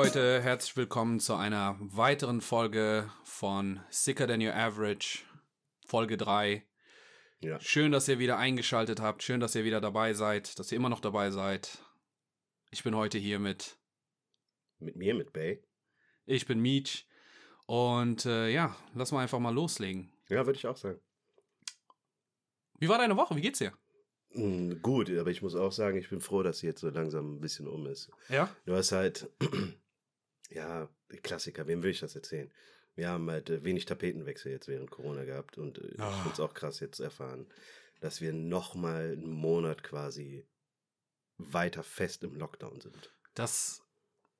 Leute, herzlich willkommen zu einer weiteren Folge von Sicker Than Your Average, Folge 3. Ja. Schön, dass ihr wieder eingeschaltet habt, schön, dass ihr wieder dabei seid, dass ihr immer noch dabei seid. Ich bin heute hier mit, Mit mir, mit Bay. ich bin Meech und äh, ja, lass mal einfach mal loslegen. Ja, würde ich auch sagen. Wie war deine Woche? Wie geht's dir? Mm, gut, aber ich muss auch sagen, ich bin froh, dass sie jetzt so langsam ein bisschen um ist. Ja? Du hast halt, ja, Klassiker, wem will ich das erzählen? Wir haben halt äh, wenig Tapetenwechsel jetzt während Corona gehabt und äh, Ah. ich finde es auch krass jetzt zu erfahren, dass wir nochmal einen Monat quasi weiter fest im Lockdown sind. Das,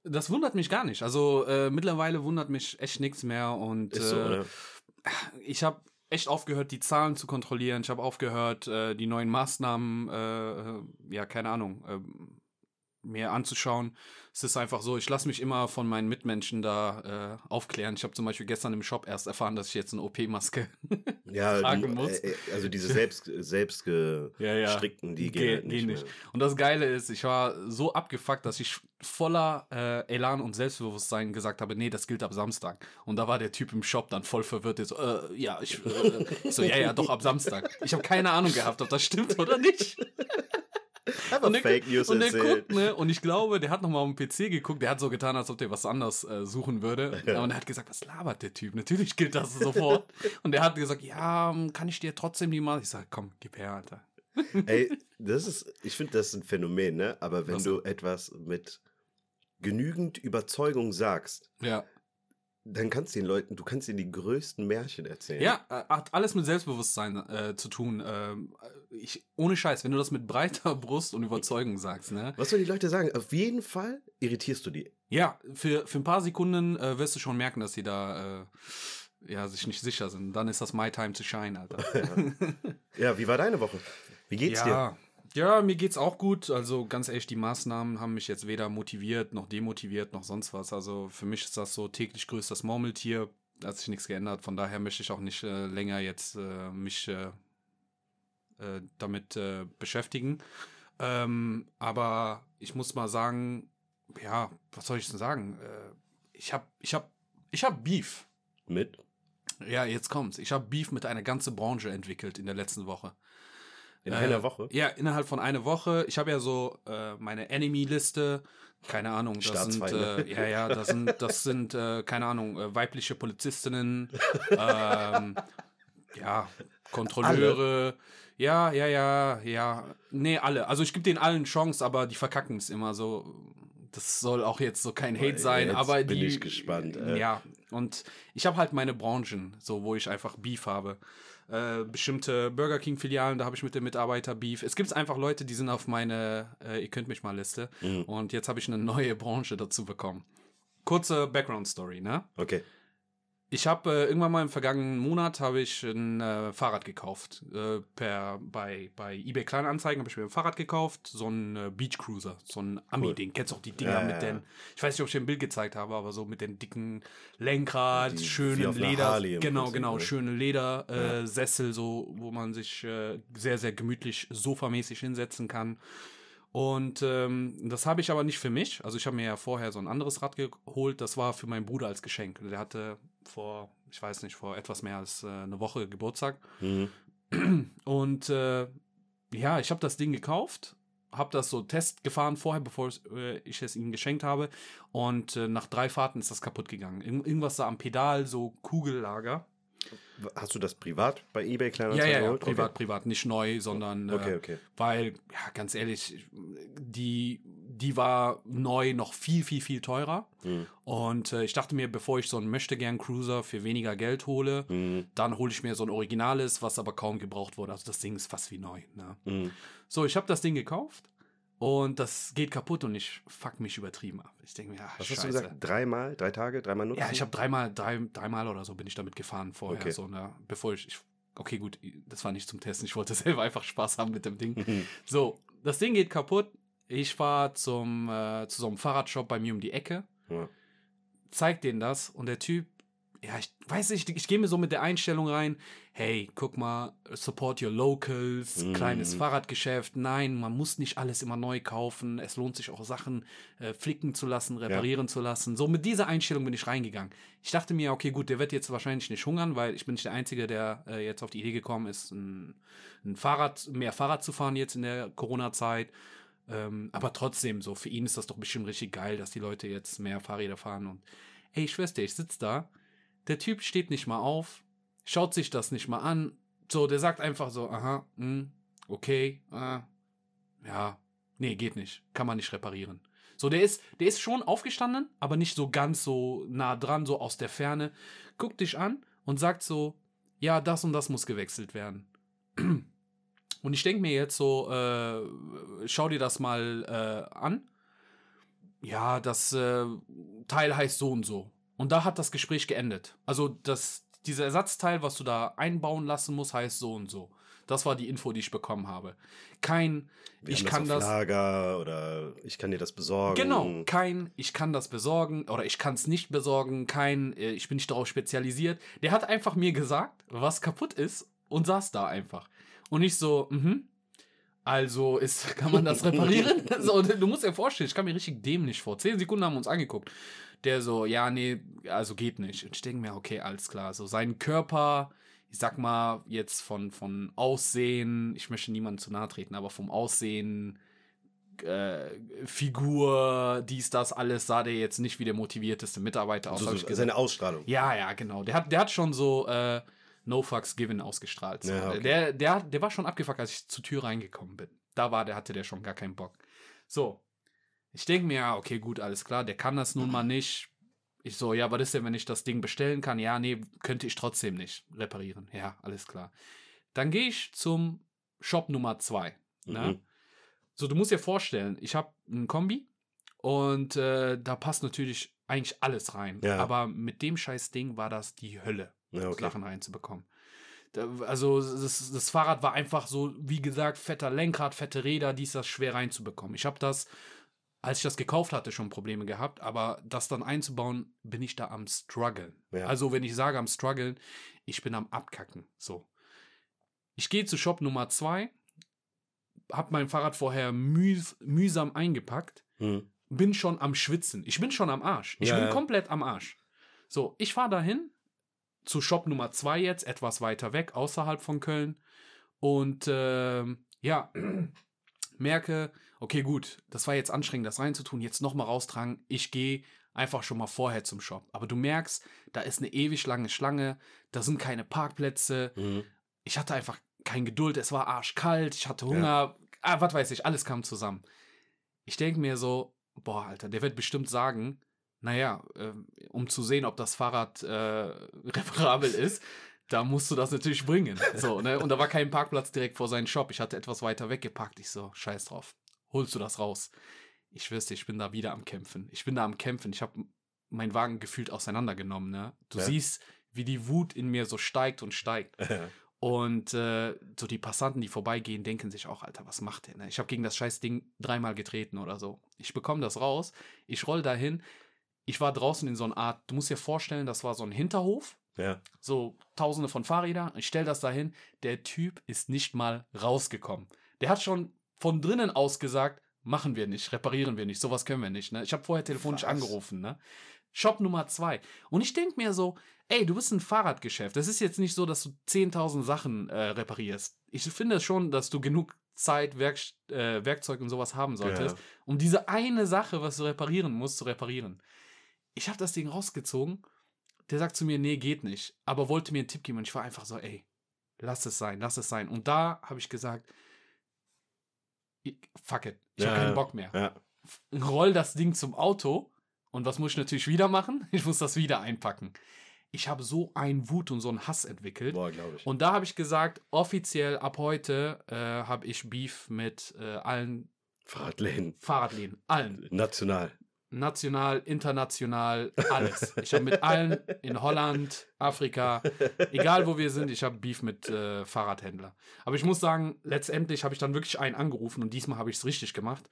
das wundert mich gar nicht. Also äh, mittlerweile wundert mich echt nichts mehr und Ist so, äh, oder? ich habe echt aufgehört, die Zahlen zu kontrollieren. Ich habe aufgehört, äh, die neuen Maßnahmen, äh, ja, keine Ahnung, äh, mir anzuschauen. Es ist einfach so, ich lasse mich immer von meinen Mitmenschen da äh, aufklären. Ich habe zum Beispiel gestern im Shop erst erfahren, dass ich jetzt eine OP-Maske Ja, tragen muss. äh, äh, also diese selbst, selbst Ja, ja. gestrickten, die Ge- gehen halt gehen nicht, nicht. Und das Geile ist, ich war so abgefuckt, dass ich voller äh, Elan und Selbstbewusstsein gesagt habe, nee, das gilt ab Samstag. Und da war der Typ im Shop dann voll verwirrt. So, äh, ja, ich, äh, ich so, ja, ja, doch ab Samstag. Ich habe keine Ahnung gehabt, ob das stimmt oder nicht. Einfach Und der, Fake News und der erzählt. guckt, ne? Und ich glaube, der hat nochmal auf dem PC geguckt, der hat so getan, als ob der was anderes äh, suchen würde. Ja. Und er hat gesagt, was labert der Typ? Natürlich gilt das sofort. und der hat gesagt, ja, kann ich dir trotzdem die mal. Ich sag, komm, gib her, Alter. Ey, das ist, ich finde, das ist ein Phänomen, ne? Aber wenn Was du etwas mit genügend Überzeugung sagst, Ja. Dann kannst du den Leuten, du kannst ihnen die größten Märchen erzählen. Ja, äh, hat alles mit Selbstbewusstsein äh, zu tun. Ähm, ich, ohne Scheiß, wenn du das mit breiter Brust und Überzeugung sagst, ne? Was soll die Leute sagen? Auf jeden Fall irritierst du die. Ja, für, für ein paar Sekunden äh, wirst du schon merken, dass sie da äh, ja, sich nicht sicher sind. Dann ist das my time to shine, Alter. Ja, wie war deine Woche? Wie geht's dir? Ja. Mir geht's auch gut. Also ganz ehrlich, die Maßnahmen haben mich jetzt weder motiviert, noch demotiviert, noch sonst was. Also für mich ist das so täglich grüßt das Murmeltier. Da hat sich nichts geändert. Von daher möchte ich auch nicht äh, länger jetzt äh, mich äh, äh, damit äh, beschäftigen. Ähm, aber ich muss mal sagen, ja, was soll ich denn sagen? Äh, ich hab, ich hab, ich hab Beef. Mit? Ja, jetzt kommt's. Ich habe Beef mit einer ganzen Branche entwickelt in der letzten Woche. In Äh, einer Woche? Ja, innerhalb von einer Woche. Ich habe ja so äh, meine Enemy-Liste. Keine Ahnung, das sind äh, ja ja, das sind das sind äh, keine Ahnung äh, weibliche Polizistinnen, ähm, ja Kontrolleure, ja ja ja ja, nee alle. Also ich gebe denen allen Chance, aber die verkacken es immer so. Das soll auch jetzt so kein Hate sein, jetzt aber bin die ich gespannt, äh. ja und ich habe halt meine Branchen, so wo ich einfach Beef habe. Äh, bestimmte Burger King Filialen, da habe ich mit dem Mitarbeiter Beef. Es gibt einfach Leute, die sind auf meine äh, ihr könnt mich mal Liste Mhm. und jetzt habe ich eine neue Branche dazu bekommen. Kurze Background Story, ne? Okay. Ich habe äh, irgendwann mal im vergangenen Monat habe ich ein äh, Fahrrad gekauft. Äh, per bei bei eBay Kleinanzeigen habe ich mir ein Fahrrad gekauft, so ein äh, Beach Cruiser, so ein Ami Ding. Kennst du auch die Dinger Ja, mit ja, den ja. ich weiß nicht, ob ich dir ein Bild gezeigt habe, aber so mit den dicken Lenkrad, Die- schönen Leder, genau, Prinzip, genau, ne? schöne Leder äh, Sessel so, wo man sich äh, sehr sehr gemütlich sofamäßig hinsetzen kann. Und ähm, das habe ich aber nicht für mich. Also ich habe mir ja vorher so ein anderes Rad geholt. Das war für meinen Bruder als Geschenk. Der hatte vor, ich weiß nicht, vor etwas mehr als äh, eine Woche Geburtstag. Mhm. Und äh, ja, ich habe das Ding gekauft, habe das so Test gefahren vorher, bevor äh, ich es ihm geschenkt habe. Und äh, nach drei Fahrten ist das kaputt gegangen. Ir irgendwas da am Pedal, so Kugellager. Hast du das privat bei eBay Ja, Kleinanzeigen ja, ja, geholt? privat, privat, nicht neu, sondern äh, Okay, okay. weil, ja, ganz ehrlich, die, die war neu noch viel, viel, viel teurer. Mhm. Und äh, ich dachte mir, bevor ich so einen Möchtegern-Cruiser für weniger Geld hole, Mhm. dann hole ich mir so ein Originales, was aber kaum gebraucht wurde. Also das Ding ist fast wie neu. Ne? Mhm. So, ich habe das Ding gekauft und das geht kaputt und ich fuck mich übertrieben ab. Ich denke mir, ach, Was scheiße. hast du gesagt? Dreimal? Drei Tage? Dreimal nutzen? Ja, ich habe dreimal, drei, dreimal oder so bin ich damit gefahren vorher. Okay. So, ne, bevor ich, ich, okay, gut, das war nicht zum Testen. Ich wollte selber einfach Spaß haben mit dem Ding. So, das Ding geht kaputt. Ich fahre zum äh, zu so einem Fahrradshop bei mir um die Ecke, Ja. zeig denen das und der Typ ja, ich weiß nicht, ich gehe mir so mit der Einstellung rein, hey, guck mal, support your locals, Mhm. kleines Fahrradgeschäft. Nein, man muss nicht alles immer neu kaufen. Es lohnt sich auch Sachen äh, flicken zu lassen, reparieren zu lassen. So mit dieser Einstellung bin ich reingegangen. Ich dachte mir, okay, gut, der wird jetzt wahrscheinlich nicht hungern, weil ich bin nicht der Einzige, der äh, jetzt auf die Idee gekommen ist, ein, ein Fahrrad, mehr Fahrrad zu fahren jetzt in der Corona-Zeit. Ähm, aber trotzdem, so für ihn ist das doch bestimmt richtig geil, dass die Leute jetzt mehr Fahrräder fahren und ey, dir, ich sitz da, der Typ steht nicht mal auf, schaut sich das nicht mal an, so, der sagt einfach so, aha, hm, okay, äh, ja, nee, geht nicht, kann man nicht reparieren. So, der ist, der ist schon aufgestanden, aber nicht so ganz so nah dran, so aus der Ferne, guckt dich an und sagt so, ja, das und das muss gewechselt werden. Und ich denke mir jetzt so, äh, schau dir das mal äh, an. Ja, das äh, Teil heißt so und so. Und da hat das Gespräch geendet. Also das, dieser Ersatzteil, was du da einbauen lassen musst, heißt so und so. Das war die Info, die ich bekommen habe. Kein, Wir ich kann das das. Lager oder ich kann dir das besorgen. Genau, kein, ich kann das besorgen oder ich kann es nicht besorgen, kein, äh, ich bin nicht darauf spezialisiert. Der hat einfach mir gesagt, was kaputt ist und saß da einfach. Und ich so, mhm. Also ist, kann man das reparieren? so, du musst dir vorstellen, ich kam mir richtig dämlich vor. Zehn Sekunden haben wir uns angeguckt. Der so, ja, nee, also geht nicht. Und ich denke mir, okay, alles klar. So sein Körper, ich sag mal, jetzt von, von Aussehen, ich möchte niemandem zu nahe treten, aber vom Aussehen, äh, Figur, dies, das, alles, sah der jetzt nicht wie der motivierteste Mitarbeiter aus. So, so, seine Ausstrahlung. Ja, ja, genau. Der hat, der hat schon so äh, No Fucks Given ausgestrahlt. Ja, okay. der, der, der war schon abgefuckt, als ich zur Tür reingekommen bin. Da war der, hatte der schon gar keinen Bock. So. Ich denke mir, ja, okay, gut, alles klar, der kann das nun mal nicht. Ich so, ja, was ist denn, wenn ich das Ding bestellen kann? Ja, nee, könnte ich trotzdem nicht reparieren. Ja, alles klar. Dann gehe ich zum Shop Nummer zwei. Ne? Mhm. So, du musst dir vorstellen, ich habe ein Kombi und äh, da passt natürlich eigentlich alles rein. Ja. Aber mit dem scheiß Ding war das die Hölle, Ja, okay. Sachen reinzubekommen. Da, also das, das Fahrrad war einfach so, wie gesagt, fetter Lenkrad, fette Räder, dies, das schwer reinzubekommen. Ich habe das, als ich das gekauft hatte, schon Probleme gehabt, aber das dann einzubauen, bin ich da am struggeln. Ja. Also wenn ich sage am struggeln, ich bin am abkacken. So. Ich gehe zu Shop Nummer zwei, habe mein Fahrrad vorher mühs mühsam eingepackt, Mhm. bin schon am Schwitzen. Ich bin schon am Arsch. Ich Ja, bin ja. komplett am Arsch. So, ich fahre dahin zu Shop Nummer zwei jetzt, etwas weiter weg, außerhalb von Köln. Und ähm, ja, merke, okay, gut, das war jetzt anstrengend, das reinzutun, jetzt nochmal raustragen. Ich gehe einfach schon mal vorher zum Shop. Aber du merkst, da ist eine ewig lange Schlange, da sind keine Parkplätze. Mhm. Ich hatte einfach keine Geduld, es war arschkalt, ich hatte Hunger, ah, was weiß ich, alles kam zusammen. Ich denke mir so, boah, Alter, der wird bestimmt sagen, naja, ähm, um zu sehen, ob das Fahrrad äh, reparabel ist, da musst du das natürlich bringen. So, ne? Und da war kein Parkplatz direkt vor seinem Shop. Ich hatte etwas weiter weggeparkt. Ich so, scheiß drauf. Holst du das raus? Ich dir, ich bin da wieder am Kämpfen. Ich bin da am Kämpfen. Ich habe meinen Wagen gefühlt auseinandergenommen. Ne? Du Ja. siehst, wie die Wut in mir so steigt und steigt. Und äh, so die Passanten, die vorbeigehen, denken sich auch, Alter, was macht der? Ne? Ich habe gegen das scheiß Ding dreimal getreten oder so. Ich bekomme das raus, ich roll dahin. Ich war draußen in so einer Art, du musst dir vorstellen, das war so ein Hinterhof, ja. so tausende von Fahrrädern. Ich stell das dahin, der Typ ist nicht mal rausgekommen. Der hat schon von drinnen aus gesagt, machen wir nicht, reparieren wir nicht, sowas können wir nicht. Ne? Ich habe vorher telefonisch Was? angerufen. Ne? Shop Nummer zwei. Und ich denke mir so, ey, du bist ein Fahrradgeschäft. Das ist jetzt nicht so, dass du 10.000 Sachen äh, reparierst. Ich finde schon, dass du genug Zeit, Werk, äh, Werkzeug und sowas haben solltest, Ja. um diese eine Sache, was du reparieren musst, zu reparieren. Ich habe das Ding rausgezogen. Der sagt zu mir, nee, geht nicht. Aber wollte mir einen Tipp geben und ich war einfach so, ey, lass es sein, lass es sein. Und da habe ich gesagt, fuck it, ich Ja, habe keinen. Bock mehr Ja. roll das Ding zum Auto und was muss ich natürlich wieder machen? Ich muss das wieder einpacken. Ich habe so einen Wut und so einen Hass entwickelt. Boah, glaube ich. Und da habe ich gesagt, offiziell ab heute äh, habe ich Beef mit äh, allen Fahrradläden. Fahrradläden. Allen. National. National, international, alles. Ich habe mit allen in Holland, Afrika, egal wo wir sind, ich habe Beef mit äh, Fahrradhändler. Aber ich muss sagen, letztendlich habe ich dann wirklich einen angerufen und diesmal habe ich es richtig gemacht.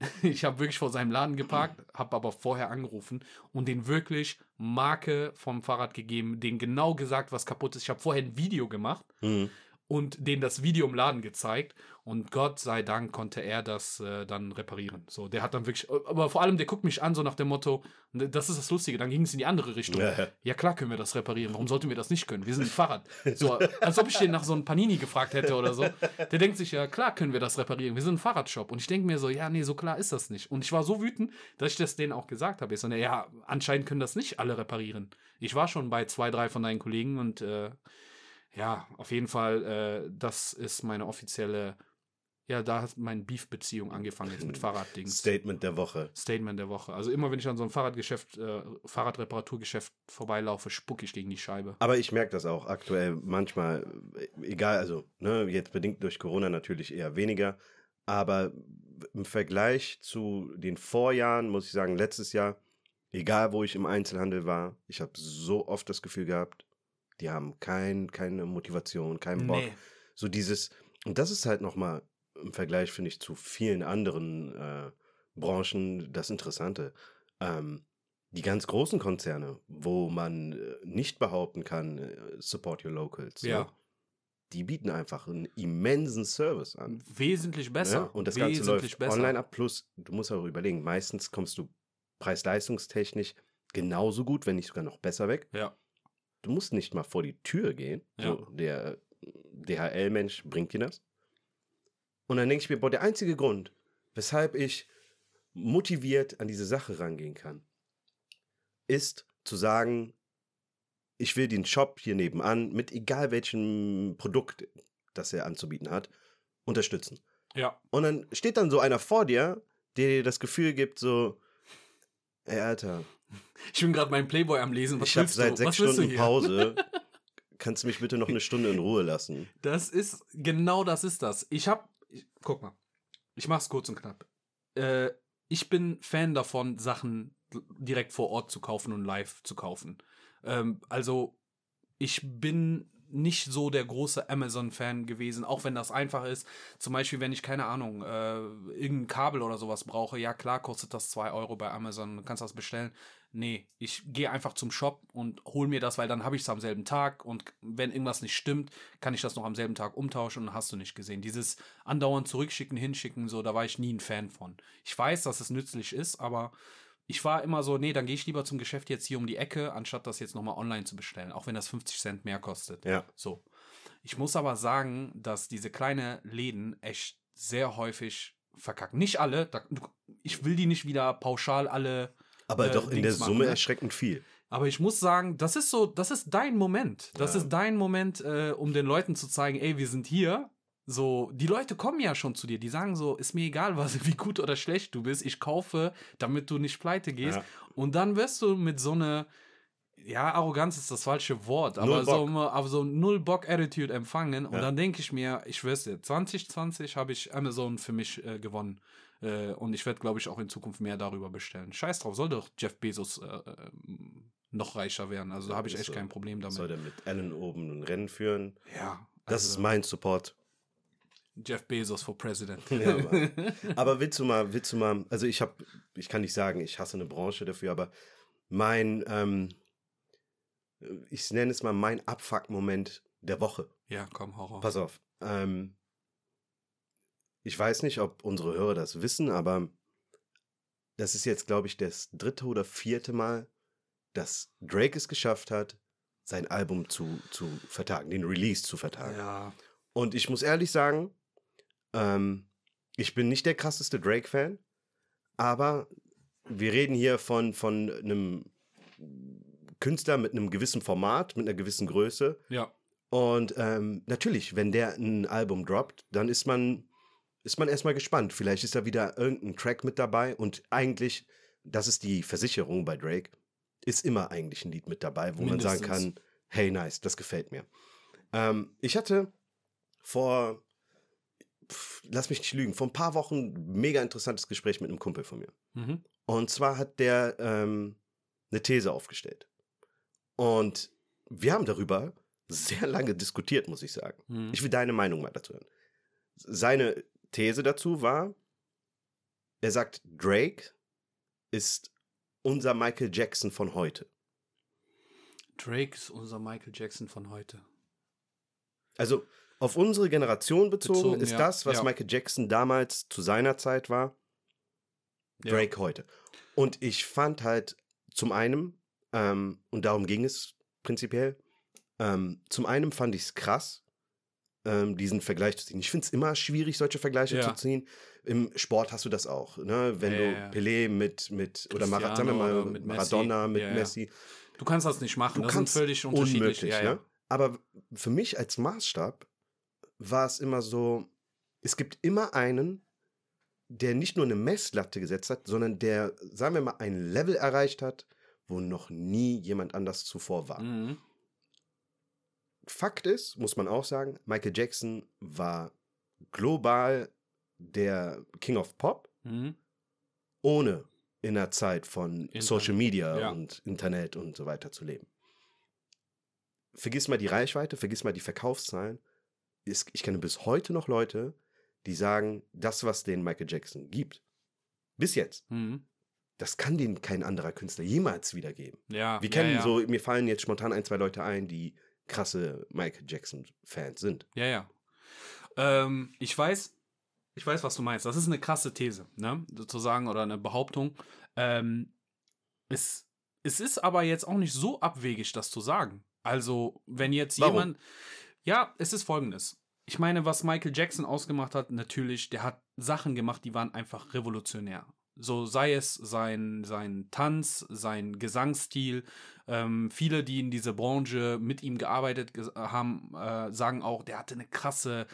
Ich habe wirklich vor seinem Laden geparkt, habe aber vorher angerufen und den wirklich Marke vom Fahrrad gegeben, den genau gesagt, was kaputt ist. Ich habe vorher ein Video gemacht Mhm. Und denen das Video im Laden gezeigt und Gott sei Dank konnte er das äh, dann reparieren. So, der hat dann wirklich, aber vor allem der guckt mich an so nach dem Motto, das ist das Lustige, dann ging es in die andere Richtung. Ja. Ja klar können wir das reparieren, warum sollten wir das nicht können? Wir sind ein Fahrrad. So, als ob ich den nach so einem Panini gefragt hätte oder so. Der denkt sich, ja klar können wir das reparieren, wir sind ein Fahrradshop. Und ich denke mir so, ja nee, so klar ist das nicht. Und ich war so wütend, dass ich das denen auch gesagt habe. Ich so, na, ja, anscheinend können das nicht alle reparieren. Ich war schon bei zwei, drei von deinen Kollegen und äh, ja, auf jeden Fall, äh, das ist meine offizielle, ja, da hat meine Beef-Beziehung angefangen jetzt mit Fahrraddings. Statement der Woche. Statement der Woche. Also immer, wenn ich an so ein Fahrradgeschäft, äh, Fahrradreparaturgeschäft vorbeilaufe, spucke ich gegen die Scheibe. Aber ich merke das auch aktuell manchmal, äh, egal, also ne, jetzt bedingt durch Corona natürlich eher weniger, aber im Vergleich zu den Vorjahren, muss ich sagen, letztes Jahr, egal wo ich im Einzelhandel war, ich habe so oft das Gefühl gehabt, die haben kein, keine Motivation, keinen Bock. So dieses, und das ist halt nochmal im Vergleich, finde ich, zu vielen anderen äh, Branchen das Interessante. Ähm, die ganz großen Konzerne, wo man äh, nicht behaupten kann, äh, support your locals, Ja. ne? die bieten einfach einen immensen Service an. Wesentlich besser. Ja? Und das Ganze läuft online ab. Plus, du musst auch überlegen, meistens kommst du preis-leistungstechnisch genauso gut, wenn nicht sogar noch besser weg. Ja. Du musst nicht mal vor die Tür gehen. Ja. So, der DHL-Mensch bringt dir das. Und dann denke ich mir, boah, der einzige Grund, weshalb ich motiviert an diese Sache rangehen kann, ist zu sagen, ich will den Shop hier nebenan mit egal welchem Produkt, das er anzubieten hat, unterstützen. Ja. Und dann steht dann so einer vor dir, der dir das Gefühl gibt, so, ey, Alter, Ich bin gerade meinen Playboy am Lesen. Was ich habe seit sechs Stunden? Pause. Kannst du mich bitte noch eine Stunde in Ruhe lassen? Das ist, genau das ist das. Ich hab, ich, guck mal, ich mach's kurz und knapp. Äh, ich bin Fan davon, Sachen direkt vor Ort zu kaufen und live zu kaufen. Ähm, also, ich bin nicht so der große Amazon-Fan gewesen, auch wenn das einfach ist. Zum Beispiel, wenn ich, keine Ahnung, äh, irgendein Kabel oder sowas brauche, ja klar kostet das 2 Euro bei Amazon, du kannst das bestellen. Nee, ich gehe einfach zum Shop und hol mir das, weil dann habe ich es am selben Tag und wenn irgendwas nicht stimmt, kann ich das noch am selben Tag umtauschen und hast du nicht gesehen. Dieses andauernd zurückschicken, hinschicken, so, da war ich nie ein Fan von. Ich weiß, dass es nützlich ist, aber ich war immer so, nee, dann gehe ich lieber zum Geschäft jetzt hier um die Ecke, anstatt das jetzt nochmal online zu bestellen, auch wenn das 50 Cent mehr kostet. Ja. So. Ich muss aber sagen, dass diese kleinen Läden echt sehr häufig verkacken. Nicht alle, da, ich will die nicht wieder pauschal alle Aber Äh, doch in Dings der machen, Summe ne? erschreckend viel. aber ich muss sagen, das ist so, das ist dein Moment. Das Ja. ist dein Moment, äh, um den Leuten zu zeigen, ey, wir sind hier. So, die Leute kommen ja schon zu dir. Die sagen so, ist mir egal, was, wie gut oder schlecht du bist. Ich kaufe, damit du nicht pleite gehst. Ja. Und dann wirst du mit so einer, ja, Arroganz ist das falsche Wort, aber so, aber so null Bock Attitude empfangen. Und Ja. dann denke ich mir, ich dir, 2020 habe ich Amazon für mich äh, gewonnen. Äh, und ich werde, glaube ich, auch in Zukunft mehr darüber bestellen. Scheiß drauf, soll doch Jeff Bezos äh, äh, noch reicher werden. Also da habe ich echt so. kein Problem damit. Soll der mit Allen oben ein Rennen führen? Ja. Das also ist mein Support. Jeff Bezos for President. Ja, Mann. aber willst du mal, willst du mal, also ich habe, ich kann nicht sagen, ich hasse eine Branche dafür, aber mein, ähm, ich nenne es mal mein Abfuck-Moment der Woche. ja, komm, Horror. Pass auf. Ähm, ich weiß nicht, ob unsere Hörer das wissen, aber das ist jetzt, glaube ich, das dritte oder vierte Mal, dass Drake es geschafft hat, sein Album zu, zu vertagen, den Release zu vertagen. Ja. Und ich muss ehrlich sagen, ähm, ich bin nicht der krasseste Drake-Fan, aber wir reden hier von, von einem Künstler mit einem gewissen Format, mit einer gewissen Größe. Ja. Und ähm, natürlich, wenn der ein Album droppt, dann ist man, ist man erstmal gespannt. Vielleicht ist da wieder irgendein Track mit dabei und eigentlich, das ist die Versicherung bei Drake, ist immer eigentlich ein Lied mit dabei, wo man sagen Mindestens. kann, hey, nice, das gefällt mir. Ähm, ich hatte vor, pf, lass mich nicht lügen, vor ein paar Wochen ein mega interessantes Gespräch mit einem Kumpel von mir. Mhm. Und zwar hat der ähm, eine These aufgestellt. Und wir haben darüber sehr lange diskutiert, muss ich sagen. Mhm. Ich will deine Meinung mal dazu hören. Seine These dazu war, er sagt, Drake ist unser Michael Jackson von heute. Drake ist unser Michael Jackson von heute. Also auf unsere Generation bezogen, Bezogen, ist ja, das, was ja. Michael Jackson damals zu seiner Zeit war, Ja. Drake heute. Und ich fand halt zum einen, ähm, und darum ging es prinzipiell, ähm, zum einen fand ich es krass, ähm, diesen Vergleich zu ziehen. Ich finde es immer schwierig, solche Vergleiche Ja. zu ziehen. Im Sport hast du das auch, ne? Wenn Ja, du ja. Pelé mit, mit oder Mara, Cristiano sagen wir mal, oder mit Messi. Maradona mit Ja, ja. Messi. Du kannst das nicht machen. Du das kannst völlig unterschiedlich. unmöglich, ne? Aber für mich als Maßstab war es immer so, es gibt immer einen, der nicht nur eine Messlatte gesetzt hat, sondern der, sagen wir mal, ein Level erreicht hat, wo noch nie jemand anders zuvor war. Mhm. Fakt ist, muss man auch sagen, Michael Jackson war global der King of Pop, Mhm. ohne in der Zeit von Internet, Social Media ja. und Internet und so weiter zu leben. Vergiss mal die Reichweite, vergiss mal die Verkaufszahlen. Ich kenne bis heute noch Leute, die sagen, das, was den Michael Jackson gibt, bis jetzt, Mhm. das kann den kein anderer Künstler jemals wiedergeben. Ja, Wir ja, kennen ja. so, mir fallen jetzt spontan ein, zwei Leute ein, die krasse Michael Jackson-Fans sind. Ja, ja. Ähm, ich weiß, ich weiß, was du meinst. Das ist eine krasse These, ne? Sozusagen, oder eine Behauptung. Ähm, es, es ist aber jetzt auch nicht so abwegig, das zu sagen. Also, wenn jetzt Warum? jemand. Ja, es ist folgendes. Ich meine, was Michael Jackson ausgemacht hat, natürlich, der hat Sachen gemacht, die waren einfach revolutionär. So sei es sein, sein Tanz, sein Gesangsstil. Ähm, viele, die in dieser Branche mit ihm gearbeitet haben, äh, sagen auch, der hatte eine krasse,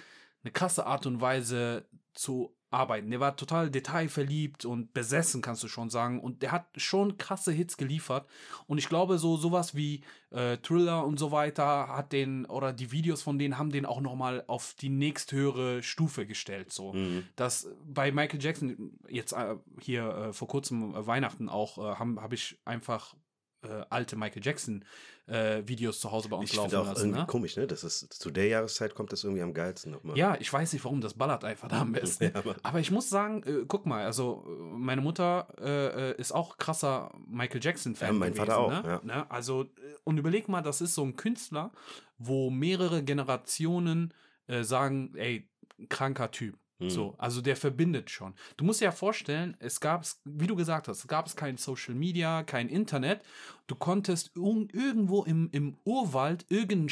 eine krasse Art und Weise zu arbeiten. Der war total detailverliebt und besessen, kannst du schon sagen. Und der hat schon krasse Hits geliefert. Und ich glaube, so sowas wie äh, Thriller und so weiter hat den, oder die Videos von denen haben den auch nochmal auf die nächsthöhere Stufe gestellt. So. Mhm. Das bei Michael Jackson, jetzt äh, hier äh, vor kurzem äh, Weihnachten auch, äh, habe hab ich einfach äh, alte Michael Jackson äh, Videos zu Hause bei uns Ich laufen auch lassen. irgendwie Ne? komisch, ne? Das ist, zu der Jahreszeit kommt das irgendwie am geilsten nochmal. Ja, ich weiß nicht warum, das ballert einfach da am besten. Ja. Aber ich muss sagen, äh, guck mal, also äh, meine Mutter äh, äh, ist auch krasser Michael Jackson-Fan. Ja, mein gewesen, Vater auch, Ne? ja. Ne? Also, äh, und überleg mal, das ist so ein Künstler, wo mehrere Generationen sagen, ey, kranker Typ. Mhm. So, also der verbindet schon. Du musst dir ja vorstellen, es gab, wie du gesagt hast, es gab es kein Social Media, kein Internet. Du konntest irgendwo im, im Urwald irgendeinen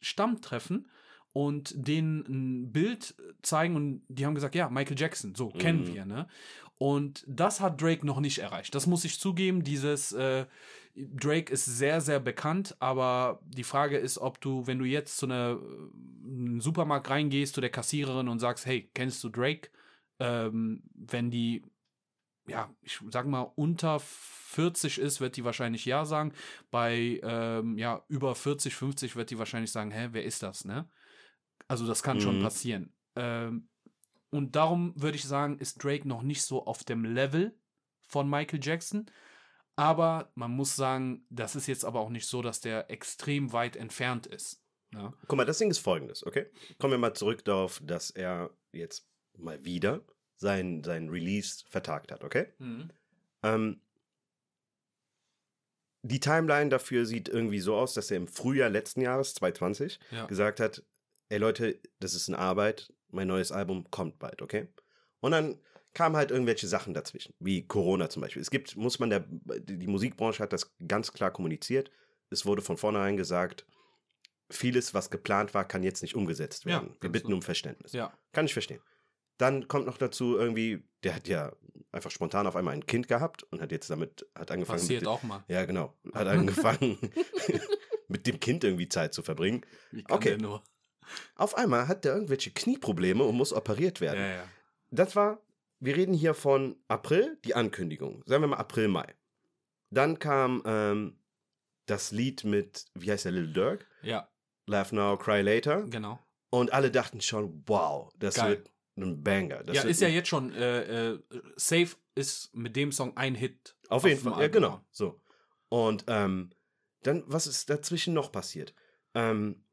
Stamm treffen und denen ein Bild zeigen und die haben gesagt, ja, Michael Jackson, so kennen Mhm. wir, ne? Und das hat Drake noch nicht erreicht. Das muss ich zugeben. Dieses äh, Drake ist sehr, sehr bekannt, aber die Frage ist, ob du, wenn du jetzt zu einer äh, einem Supermarkt reingehst, zu der Kassiererin und sagst, hey, kennst du Drake? Ähm, wenn die, ja, ich sag mal, unter 40 ist, wird die wahrscheinlich ja sagen. Bei ähm, ja, über 40, 50 wird die wahrscheinlich sagen, hä, wer ist das, ne? Also das kann schon Mhm. passieren. Ähm, und darum würde ich sagen, ist Drake noch nicht so auf dem Level von Michael Jackson. Aber man muss sagen, das ist jetzt aber auch nicht so, dass der extrem weit entfernt ist. ne? Guck mal, das Ding ist folgendes, okay? Kommen wir mal zurück darauf, dass er jetzt mal wieder sein, sein Release vertagt hat, okay? Ähm, die Timeline dafür sieht irgendwie so aus, dass er im Frühjahr letzten Jahres, 2020, Ja. gesagt hat, ey Leute, das ist eine Arbeit, mein neues Album kommt bald, okay? Und dann kamen halt irgendwelche Sachen dazwischen, wie Corona zum Beispiel. Es gibt, muss man der, die Musikbranche hat das ganz klar kommuniziert. Es wurde von vornherein gesagt, vieles, was geplant war, kann jetzt nicht umgesetzt Ja, werden. Wir ganz bitten so. um Verständnis. Ja. Kann ich verstehen. Dann kommt noch dazu irgendwie, der hat ja einfach spontan auf einmal ein Kind gehabt und hat jetzt damit, hat angefangen Passiert mit, auch mal. ja, genau. Hat angefangen, mit dem Kind irgendwie Zeit zu verbringen. Wie kann Okay. der nur? Auf einmal hat der irgendwelche Knieprobleme und muss operiert werden. Ja, ja. Das war, wir reden hier von April, die Ankündigung. Sagen wir mal April, Mai. Dann kam ähm, das Lied mit, wie heißt der, Little Dirk? Ja, Laugh Now, Cry Later. genau. Und alle dachten schon, wow, das Geil. wird ein Banger. Das ja, ist ja jetzt schon, äh, äh, Safe ist mit dem Song ein Hit. Auf jeden Fall, ja, genau. So. Und ähm, dann, was ist dazwischen noch passiert? Ähm,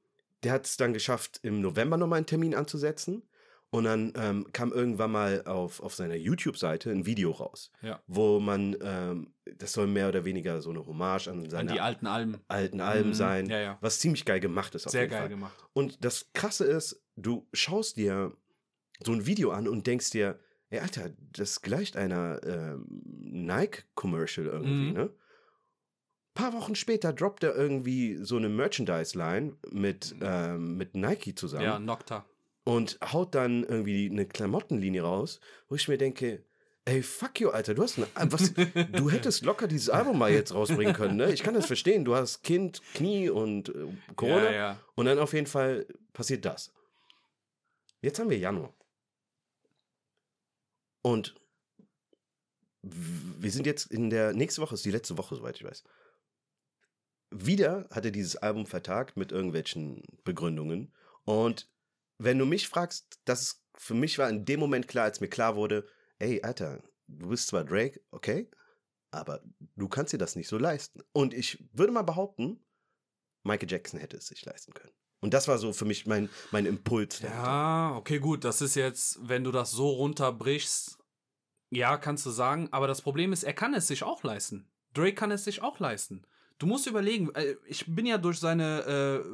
der hat es dann geschafft, im November nochmal einen Termin anzusetzen. Und dann ähm, kam irgendwann mal auf, auf seiner YouTube-Seite ein Video raus, Ja. wo man, ähm, das soll mehr oder weniger so eine Hommage an An seine die alten Alben. alten Alben Mhm. sein, Ja, ja. was ziemlich geil gemacht ist. Auf Sehr jeden geil Fall. gemacht. Und das Krasse ist, du schaust dir so ein Video an und denkst dir, ey, Alter, das gleicht einer ähm, Nike-Commercial irgendwie, Mhm. ne? paar Wochen später droppt er irgendwie so eine Merchandise-Line mit, ähm, mit Nike zusammen Ja, Nocta. Und haut dann irgendwie eine Klamottenlinie raus, wo ich mir denke, ey, fuck you, Alter, du hast eine, was, du hättest locker dieses Album mal jetzt rausbringen können, ne? Ich kann das verstehen, du hast Kind, Knie und äh, Corona Ja, ja. und dann auf jeden Fall passiert das. Jetzt haben wir Januar. Und wir sind jetzt in der, nächste Woche ist die letzte Woche, soweit ich weiß. Wieder hat er dieses Album vertagt mit irgendwelchen Begründungen. Und wenn du mich fragst, das ist, für mich war in dem Moment klar, als mir klar wurde, ey, Alter, du bist zwar Drake, okay, aber du kannst dir das nicht so leisten. Und ich würde mal behaupten, Michael Jackson hätte es sich leisten können. Und das war so für mich mein, mein Impuls. Ja, okay, gut. Das ist jetzt, wenn du das so runterbrichst, ja, kannst du sagen. Aber das Problem ist, er kann es sich auch leisten. Drake kann es sich auch leisten. Du musst überlegen, äh, ich bin ja durch seine äh,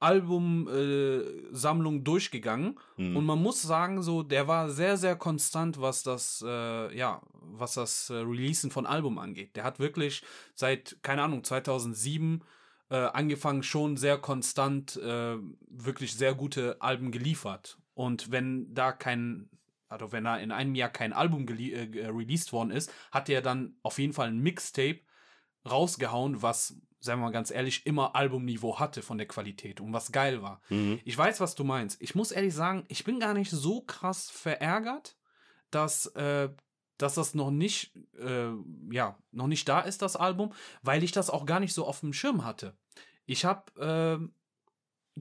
Albumsammlung durchgegangen Hm. und man muss sagen, so, der war sehr, sehr konstant, was das, äh, ja, was das äh, Releasen von Album angeht. Der hat wirklich seit, keine Ahnung, 2007 äh, angefangen, schon sehr konstant, äh, wirklich sehr gute Alben geliefert. Und wenn da kein, also wenn da in einem Jahr kein Album äh, released worden ist, hat er dann auf jeden Fall ein Mixtape rausgehauen, was, sagen wir mal ganz ehrlich, immer Albumniveau hatte von der Qualität und was geil war. Mhm. Ich weiß, was du meinst. Ich muss ehrlich sagen, ich bin gar nicht so krass verärgert, dass, äh, dass das noch nicht, äh, ja, noch nicht da ist, das Album, weil ich das auch gar nicht so auf dem Schirm hatte. Ich habe äh,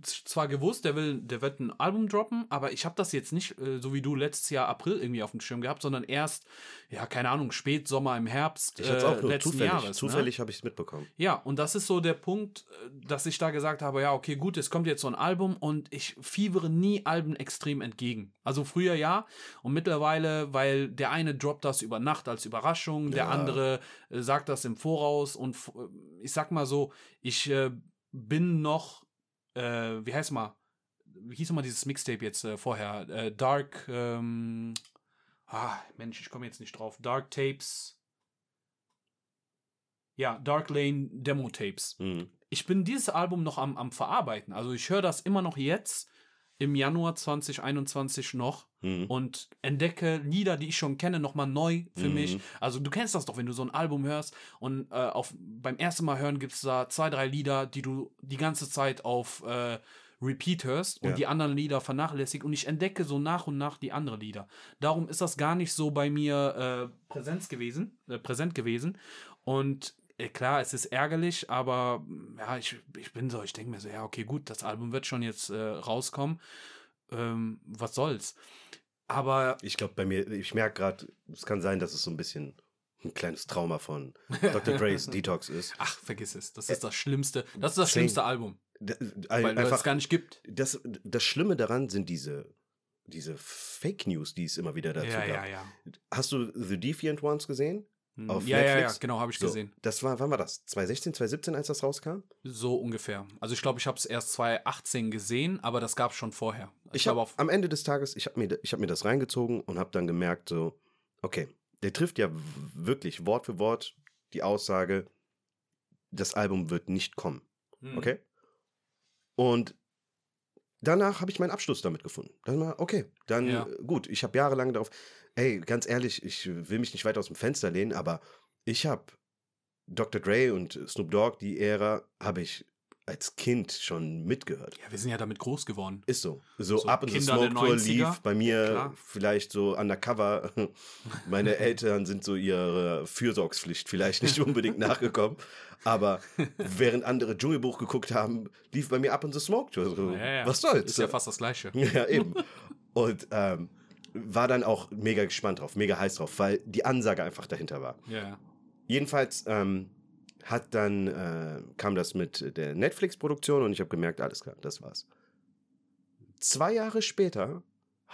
zwar gewusst, der will, der wird ein Album droppen, aber ich habe das jetzt nicht, äh, so wie du letztes Jahr April irgendwie auf dem Schirm gehabt, sondern erst, ja, keine Ahnung, Spätsommer im Herbst Ich hatte es auch äh, nur letzten zufällig. Jahres. Ne? zufällig habe ich es mitbekommen. Ja, und das ist so der Punkt, äh, dass ich da gesagt habe, ja, okay, gut, es kommt jetzt so ein Album und ich fiebere nie Alben extrem entgegen. Also früher ja und mittlerweile, weil der eine droppt das über Nacht als Überraschung, der Ja. andere äh, sagt das im Voraus und äh, ich sag mal so, ich äh, bin noch, äh, wie heißt mal, wie hieß mal dieses Mixtape jetzt äh, vorher? Äh, Dark, ähm, ah, Mensch, ich komme jetzt nicht drauf. Dark Tapes. Ja, Dark Lane Demo Tapes. Mhm. Ich bin dieses Album noch am, am Verarbeiten. Also ich höre das immer noch jetzt im Januar 2021 noch Mhm. und entdecke Lieder, die ich schon kenne, nochmal neu für Mhm. mich. Also du kennst das doch, wenn du so ein Album hörst und äh, auf, beim ersten Mal hören gibt es da zwei, drei Lieder, die du die ganze Zeit auf äh, Repeat hörst und Ja. die anderen Lieder vernachlässigt und ich entdecke so nach und nach die anderen Lieder. Darum ist das gar nicht so bei mir äh, Präsenz gewesen, äh, präsent gewesen. Und klar, es ist ärgerlich, aber mm, ja, ich, ich bin so, ich denke mir so, ja, okay, gut, das Album wird schon jetzt äh, rauskommen. Ähm, was soll's? Aber Ich glaube, bei mir, ich merke gerade, es kann sein, dass es so ein bisschen ein kleines Trauma von Dr. Dre's Detox ist. ach, vergiss es. Das ist das Schlimmste. Das ist das Same. schlimmste Album, D- weil es Einfach, gar nicht gibt. das, das Schlimme daran sind diese, diese Fake News, die es immer wieder dazu Ja, gab. ja, ja. Hast du The Defiant Ones gesehen? Hm, Auf ja, ja, ja, Netflix? genau, habe ich So, gesehen. Das war, wann war das? 2016, 2017, als das rauskam? So ungefähr. Also ich glaube, ich habe es erst 2018 gesehen, aber das gab es schon vorher. Ich glaube habe am Ende des Tages, ich habe mir, ich hab mir das reingezogen und habe dann gemerkt, so, okay, der trifft ja wirklich Wort für Wort die Aussage, das Album wird nicht kommen. Hm. Okay? Und danach habe ich meinen Abschluss damit gefunden. Dann war, okay, dann Ja. gut, ich habe jahrelang darauf, ey, ganz ehrlich, ich will mich nicht weit aus dem Fenster lehnen, aber ich habe Dr. Dre und Snoop Dogg, die Ära, habe ich als Kind schon mitgehört. Ja, wir sind ja damit groß geworden. Ist so. So, So Up in the Kinder Smoke Tour 90er. lief bei mir Klar. vielleicht so undercover. Meine Eltern sind so ihrer Fürsorgspflicht vielleicht nicht unbedingt nachgekommen. Aber während andere Dschungelbuch geguckt haben, lief bei mir Up in the Smoke Tour. So, Ja, ja. Was soll's? Ist ja fast das Gleiche. Ja, eben. Und ähm, war dann auch mega gespannt drauf, mega heiß drauf, weil die Ansage einfach dahinter war. Ja. Jedenfalls ähm, hat dann äh, kam das mit der Netflix-Produktion und ich habe gemerkt, alles klar, das war's. Zwei Jahre später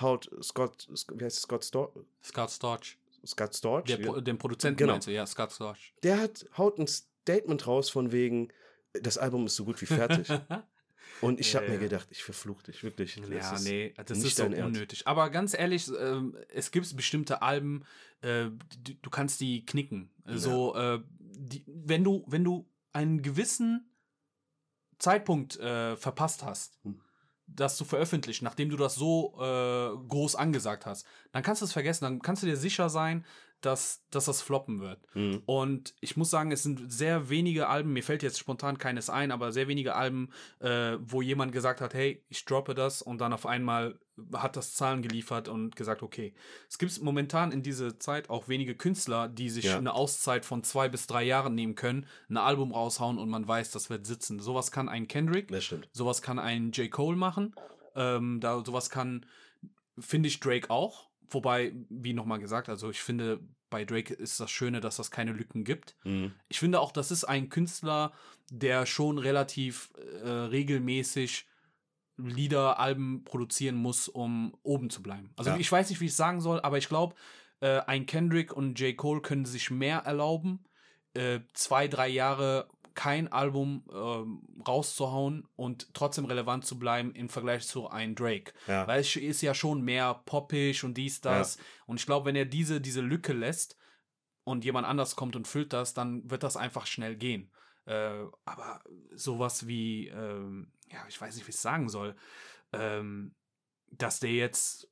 haut Scott, wie heißt es, Scott Storch? Scott Storch. Scott Storch? Der, ja. Den Produzenten Genau. meinst du, ja, Scott Storch. Der hat, haut ein Statement raus von wegen, das Album ist so gut wie fertig. Und ich habe Ja, mir ja. gedacht, ich verfluch dich, wirklich. Das Ja, nee, das nicht ist so dein Ernst. unnötig. Aber ganz ehrlich, ähm, es gibt bestimmte Alben, äh, du, du kannst die knicken. So, äh, die, wenn du, wenn du einen gewissen Zeitpunkt äh, verpasst hast, Hm. das zu veröffentlichen, nachdem du das so äh, groß angesagt hast, dann kannst du es vergessen. Dann kannst du dir sicher sein, dass, dass das floppen wird. Mhm. Und ich muss sagen, es sind sehr wenige Alben, mir fällt jetzt spontan keines ein, aber sehr wenige Alben, äh, wo jemand gesagt hat, hey, ich droppe das und dann auf einmal hat das Zahlen geliefert und gesagt, okay. Es gibt momentan in dieser Zeit auch wenige Künstler, die sich Ja. eine Auszeit von zwei bis drei Jahren nehmen können, ein Album raushauen und man weiß, das wird sitzen. Sowas kann ein Kendrick, sowas kann ein J. Cole machen, ähm, da sowas kann, finde ich, Drake auch. Wobei, wie nochmal gesagt, also ich finde, bei Drake ist das Schöne, dass das keine Lücken gibt. Mhm. Ich finde auch, das ist ein Künstler, der schon relativ äh, regelmäßig Lieder, Alben produzieren muss, um oben zu bleiben. Also Ja. ich weiß nicht, wie ich es sagen soll, aber ich glaube, äh, ein Kendrick und J. Cole können sich mehr erlauben, äh, zwei, drei Jahre kein Album ähm, rauszuhauen und trotzdem relevant zu bleiben im Vergleich zu einem Drake. Ja. Weil es ist ja schon mehr poppig und dies, das. Und ich glaube, wenn er diese, diese Lücke lässt und jemand anders kommt und füllt das, dann wird das einfach schnell gehen. Äh, aber sowas wie, ähm, ja, ich weiß nicht, wie ich es sagen soll, ähm, dass der jetzt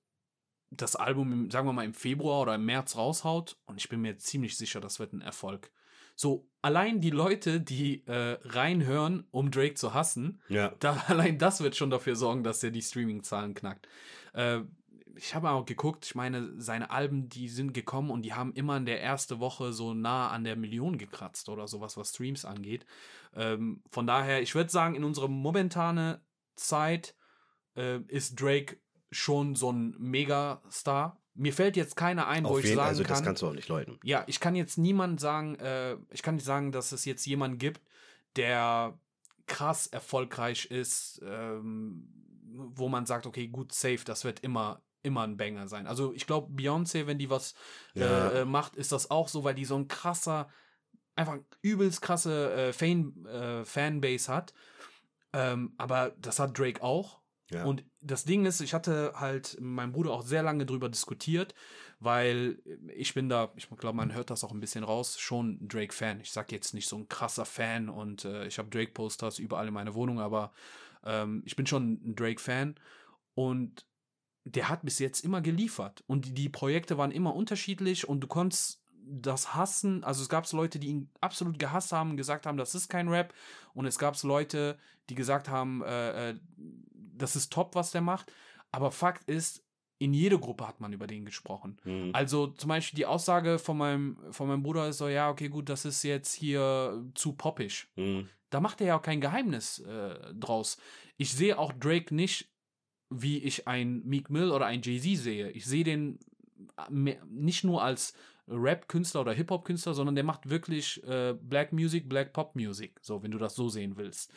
das Album, sagen wir mal, im Februar oder im März raushaut und ich bin mir ziemlich sicher, das wird ein Erfolg. So, allein die Leute, die äh, reinhören, um Drake zu hassen, Ja. da, allein das wird schon dafür sorgen, dass er die Streaming-Zahlen knackt. Äh, ich habe auch geguckt, ich meine, seine Alben, die sind gekommen und die haben immer in der ersten Woche so nah an der Million gekratzt oder sowas, was Streams angeht. Ähm, von daher, ich würde sagen, in unserer momentanen Zeit äh, ist Drake schon so ein Megastar. Mir fällt jetzt keiner ein, wo Auf ich jeden sagen also das kann. kannst du auch nicht leugnen. Ja, ich kann jetzt niemand sagen, äh, ich kann nicht sagen, dass es jetzt jemanden gibt, der krass erfolgreich ist, ähm, wo man sagt, okay, gut, safe, das wird immer immer ein Banger sein. Also ich glaube, Beyoncé, wenn die was Ja. äh, äh, macht, ist das auch so, weil die so ein krasser, einfach übelst krasse äh, Fan, äh, Fanbase hat. Ähm, aber das hat Drake auch. Ja. Und das Ding ist, ich hatte halt mit meinem Bruder auch sehr lange drüber diskutiert, weil ich bin da, ich glaube, man hört das auch ein bisschen raus, schon Drake-Fan. Ich sag jetzt nicht so ein krasser Fan und äh, ich habe Drake-Posters überall in meiner Wohnung, aber ähm, ich bin schon ein Drake-Fan und der hat bis jetzt immer geliefert. Und die, die Projekte waren immer unterschiedlich und du konntest das hassen. Also es gab Leute, die ihn absolut gehasst haben, gesagt haben, das ist kein Rap. Und es gab Leute, die gesagt haben, äh, äh, das ist top, was der macht. Aber Fakt ist, in jeder Gruppe hat man über den gesprochen. Mhm. Also zum Beispiel die Aussage von meinem, von meinem Bruder ist so, ja, okay, gut, das ist jetzt hier zu poppisch. Mhm. Da macht er ja auch kein Geheimnis äh, draus. Ich sehe auch Drake nicht, wie ich ein Meek Mill oder ein Jay-Z sehe. Ich sehe den äh, nicht nur als Rap-Künstler oder Hip-Hop-Künstler, sondern der macht wirklich äh, Black Music, Black Pop Music, so, wenn du das so sehen willst.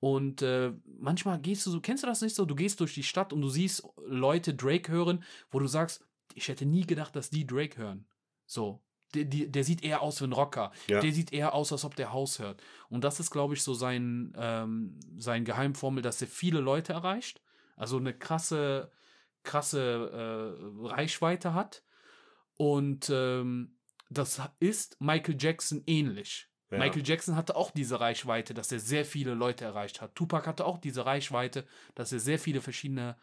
Und äh, manchmal gehst du so, kennst du das nicht so? Du gehst durch die Stadt und du siehst Leute Drake hören, wo du sagst, ich hätte nie gedacht, dass die Drake hören. So. Der, der, sieht eher aus wie ein Rocker. Ja. Der sieht eher aus, als ob der Haus hört. Und das ist, glaube ich, so sein, ähm, sein Geheimformel, dass er viele Leute erreicht. Also eine krasse, krasse äh, Reichweite hat. Und ähm, das ist Michael Jackson ähnlich. Ja. Michael Jackson hatte auch diese Reichweite, dass er sehr viele Leute erreicht hat. Tupac hatte auch diese Reichweite, dass er sehr viele verschiedene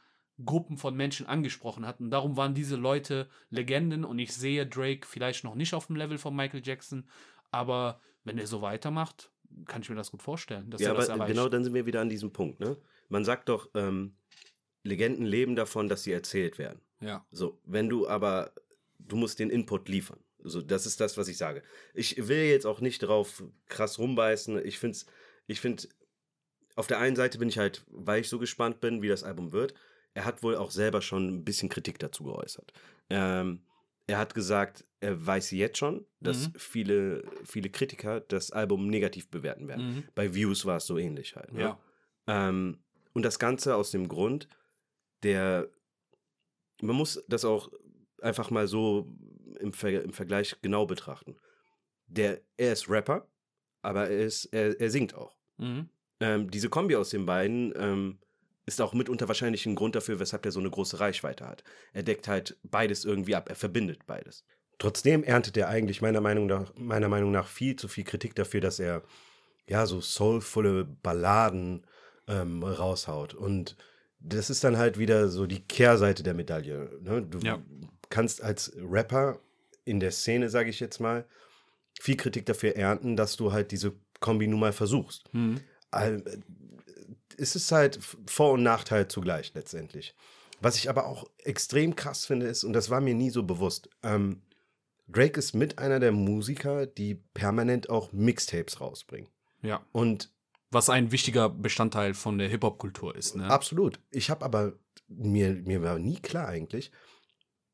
Gruppen von Menschen angesprochen hat. Und darum waren diese Leute Legenden. Und ich sehe Drake vielleicht noch nicht auf dem Level von Michael Jackson. Aber wenn er so weitermacht, kann ich mir das gut vorstellen, dass Ja, er das aber erreicht. genau dann sind wir wieder an diesem Punkt. Ne? Man sagt doch, ähm, Legenden leben davon, dass sie erzählt werden. ja. So, wenn du aber, du musst den Input liefern. So, das ist das, was ich sage. Ich will jetzt auch nicht drauf krass rumbeißen. Ich finde, ich finde, auf der einen Seite bin ich halt, weil ich so gespannt bin, wie das Album wird. Er hat wohl auch selber schon ein bisschen Kritik dazu geäußert. Ähm, er hat gesagt, er weiß jetzt schon, dass Mhm. viele, viele Kritiker das Album negativ bewerten werden. Mhm. Bei Views war es so ähnlich halt. Ne? Ja. Ähm, und das Ganze aus dem Grund, der, man muss das auch einfach mal so im, Ver im Vergleich genau betrachten. Der, er ist Rapper, aber er, ist, er, er singt auch. Mhm. Ähm, diese Kombi aus den beiden ähm, ist auch mitunter wahrscheinlich ein Grund dafür, weshalb er so eine große Reichweite hat. Er deckt halt beides irgendwie ab, er verbindet beides. Trotzdem erntet er eigentlich meiner Meinung nach, meiner Meinung nach viel zu viel Kritik dafür, dass er ja so soulvolle Balladen ähm, raushaut. Und das ist dann halt wieder so die Kehrseite der Medaille. Ne? Du Ja. kannst als Rapper in der Szene, sage ich jetzt mal, viel Kritik dafür ernten, dass du halt diese Kombi nun mal versuchst. Mhm. Es ist halt Vor- und Nachteil zugleich letztendlich. Was ich aber auch extrem krass finde, ist, und das war mir nie so bewusst, ähm, Drake ist mit einer der Musiker, die permanent auch Mixtapes rausbringen. Ja. Und Was ein wichtiger Bestandteil von der Hip-Hop-Kultur ist, ne? Absolut. Ich habe aber, mir, mir war nie klar eigentlich,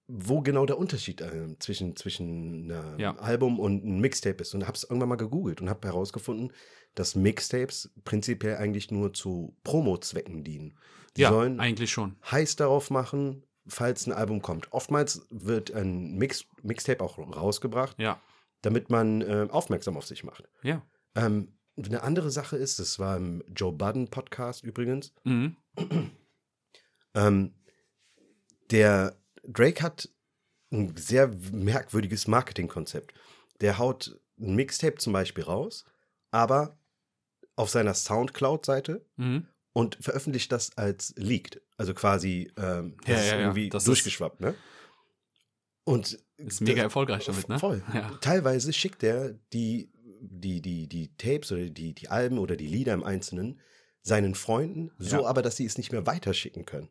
wo genau der Unterschied äh, zwischen, zwischen einem Ja. Album und einem Mixtape ist. Und habe es irgendwann mal gegoogelt und habe herausgefunden, dass Mixtapes prinzipiell eigentlich nur zu Promo-Zwecken dienen. Die ja, sollen eigentlich schon. heiß darauf machen, falls ein Album kommt. Oftmals wird ein Mix, Mixtape auch rausgebracht, Ja. damit man äh, aufmerksam auf sich macht. Ja. Ähm, eine andere Sache ist, das war im Joe Budden Podcast übrigens, Mhm. ähm, der Drake hat ein sehr merkwürdiges Marketingkonzept. Der haut ein Mixtape zum Beispiel raus, aber auf seiner Soundcloud-Seite Mhm. und veröffentlicht das als leaked. Also quasi ähm, das Ja, ist ja, irgendwie Das durchgeschwappt, ne? Und Ist mega erfolgreich damit, ne? Voll. Ja. Teilweise schickt er die, die, die, die Tapes oder die, die Alben oder die Lieder im Einzelnen seinen Freunden, so aber, dass sie es nicht mehr weiterschicken können.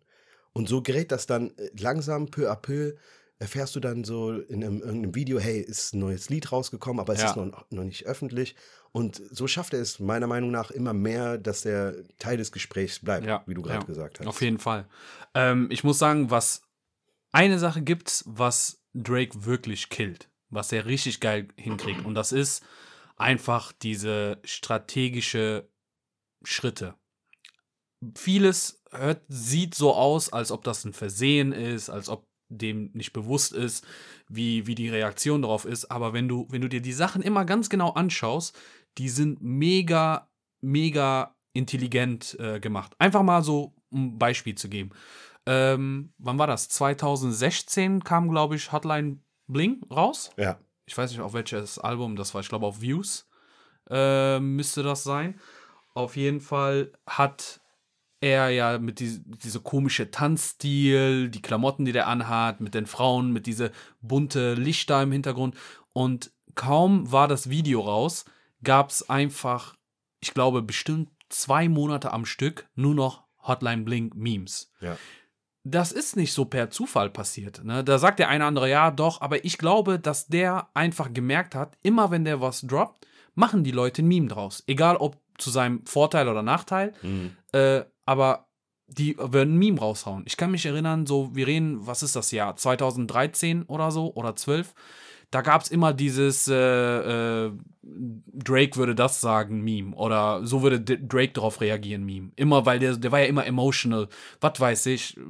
Und so gerät das dann äh, langsam, peu à peu, erfährst du dann so in einem, irgendeinem Video, hey, ist ein neues Lied rausgekommen, aber es Ja. ist noch, noch nicht öffentlich. Und so schafft er es meiner Meinung nach immer mehr, dass er Teil des Gesprächs bleibt, Ja, wie du gerade ja, gesagt hast. Auf jeden Fall. Ähm, ich muss sagen, was eine Sache gibt, was Drake wirklich killt, was er richtig geil hinkriegt, und das ist einfach diese strategische Schritte. Vieles hört, sieht so aus, als ob das ein Versehen ist, als ob dem nicht bewusst ist, wie, wie die Reaktion darauf ist. Aber wenn du, wenn du dir die Sachen immer ganz genau anschaust, die sind mega, mega intelligent äh, gemacht. Einfach mal so ein Beispiel zu geben. Ähm, wann war das? 2016 kam, glaube ich, Hotline Bling raus. Ja. Ich weiß nicht, auf welches Album das war. Ich glaube, auf Views äh, müsste das sein. Auf jeden Fall hat er ja mit die, diese komische Tanzstil, die Klamotten, die der anhat, mit den Frauen, mit diese bunte Lichter im Hintergrund. Und kaum war das Video raus, gab es einfach, ich glaube, bestimmt zwei Monate am Stück nur noch Hotline Blink Memes Ja. das ist nicht so per Zufall passiert. Ne? Da sagt der eine andere, ja, doch, aber ich glaube, dass der einfach gemerkt hat, immer wenn der was droppt, machen die Leute ein Meme draus. Egal ob zu seinem Vorteil oder Nachteil, Mhm. äh, aber die würden ein Meme raushauen. Ich kann mich erinnern, so, wir reden, was ist das Jahr? 2013 oder so oder 12. Da gab es immer dieses äh, äh, Drake würde das sagen, Meme. Oder so würde D Drake darauf reagieren, Meme. Immer, weil der, der war ja immer emotional. Was weiß ich, äh,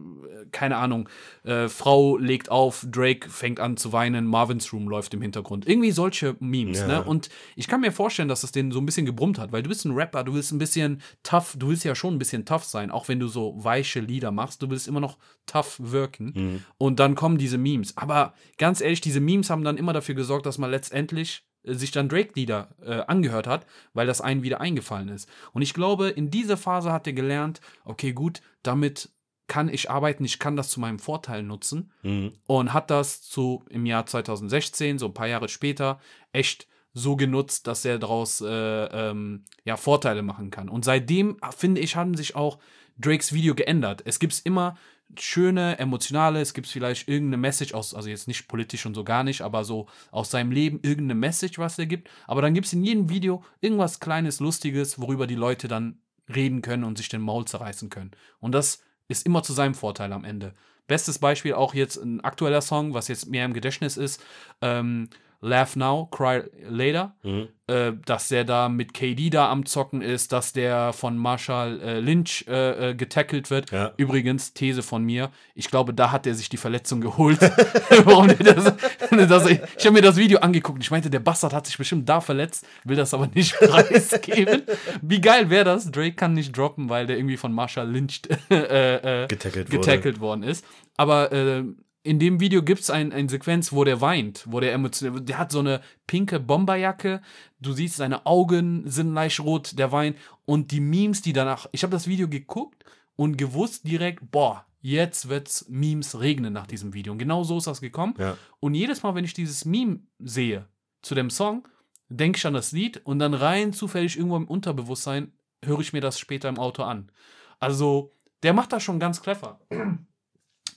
keine Ahnung. Äh, Frau legt auf, Drake fängt an zu weinen, Marvin's Room läuft im Hintergrund. Irgendwie solche Memes, Ja. ne? Und ich kann mir vorstellen, dass es den so ein bisschen gebrummt hat, weil du bist ein Rapper, du willst ein bisschen tough, du willst ja schon ein bisschen tough sein, auch wenn du so weiche Lieder machst, du willst immer noch tough wirken. Mhm. Und dann kommen diese Memes. Aber ganz ehrlich, diese Memes haben dann immer dafür gesorgt, dass man letztendlich äh, sich dann Drake-Lieder äh, angehört hat, weil das einen wieder eingefallen ist. Und ich glaube, in dieser Phase hat er gelernt, okay, gut, damit kann ich arbeiten, ich kann das zu meinem Vorteil nutzen Mhm. und hat das zu im Jahr 2016, so ein paar Jahre später, echt so genutzt, dass er daraus äh, ähm, ja, Vorteile machen kann. Und seitdem, finde ich, haben sich auch Drakes Video geändert. Es gibt immer schöne, emotionale, es gibt vielleicht irgendeine Message aus, also jetzt nicht politisch und so gar nicht, aber so aus seinem Leben irgendeine Message, was er gibt. Aber dann gibt es in jedem Video irgendwas Kleines, Lustiges, worüber die Leute dann reden können und sich den Maul zerreißen können. Und das ist immer zu seinem Vorteil am Ende. Bestes Beispiel auch jetzt ein aktueller Song, was jetzt mehr im Gedächtnis ist. Ähm, Laugh Now, Cry Later, Mhm. äh, dass der da mit KD da am Zocken ist, dass der von Marshall äh, Lynch äh, äh, getackelt wird. Ja. Übrigens, These von mir, ich glaube, da hat er sich die Verletzung geholt. Warum das, das, ich habe mir das Video angeguckt ich meinte, der Bastard hat sich bestimmt da verletzt, will das aber nicht preisgeben. Wie geil wäre das? Drake kann nicht droppen, weil der irgendwie von Marshall Lynch äh, äh, Getackelt getackelt worden ist. Aber äh, in dem Video gibt es ein, eine Sequenz, wo der weint, wo der emotional, der hat so eine pinke Bomberjacke, du siehst, seine Augen sind leicht rot, der weint und die Memes, die danach, ich habe das Video geguckt und gewusst direkt, boah, jetzt wird's Memes regnen nach diesem Video. Und genau so ist das gekommen. Ja. Und jedes Mal, wenn ich dieses Meme sehe zu dem Song, denke ich an das Lied und dann rein zufällig irgendwo im Unterbewusstsein höre ich mir das später im Auto an. Also, der macht das schon ganz clever.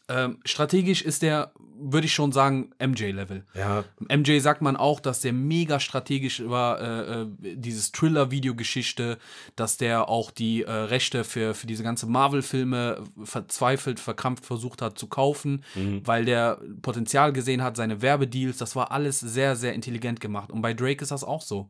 ähm, strategisch ist der, würde ich schon sagen, MJ-Level. Ja, MJ sagt man auch, dass der mega strategisch war, äh, äh, dieses Thriller-Videogeschichte, dass der auch die äh, Rechte für, für diese ganze Marvel-Filme verzweifelt, verkrampft versucht hat zu kaufen, weil der Potenzial gesehen hat, seine Werbedeals, das war alles sehr, sehr intelligent gemacht. Und bei Drake ist das auch so.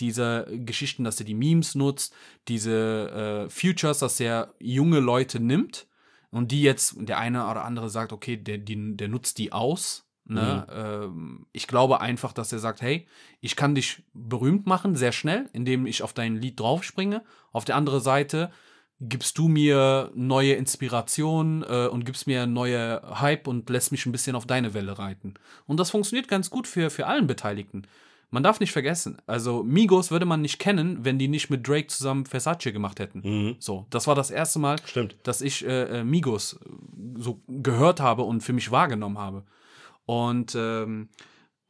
Diese Geschichten, dass er die Memes nutzt, diese äh, Futures, dass er junge Leute nimmt und die jetzt, der eine oder andere sagt, okay, der, die, der nutzt die aus. Ne? Ähm, ich glaube einfach, dass er sagt, hey, ich kann dich berühmt machen, sehr schnell, indem ich auf dein Lied draufspringe. Auf der anderen Seite gibst du mir neue Inspiration äh, und gibst mir neue Hype und lässt mich ein bisschen auf deine Welle reiten. Und das funktioniert ganz gut für, für allen Beteiligten. Man darf nicht vergessen, also Migos würde man nicht kennen, wenn die nicht mit Drake zusammen Versace gemacht hätten. So, das war das erste Mal, Stimmt. dass ich äh, äh, Migos äh, so gehört habe und für mich wahrgenommen habe. Und ähm,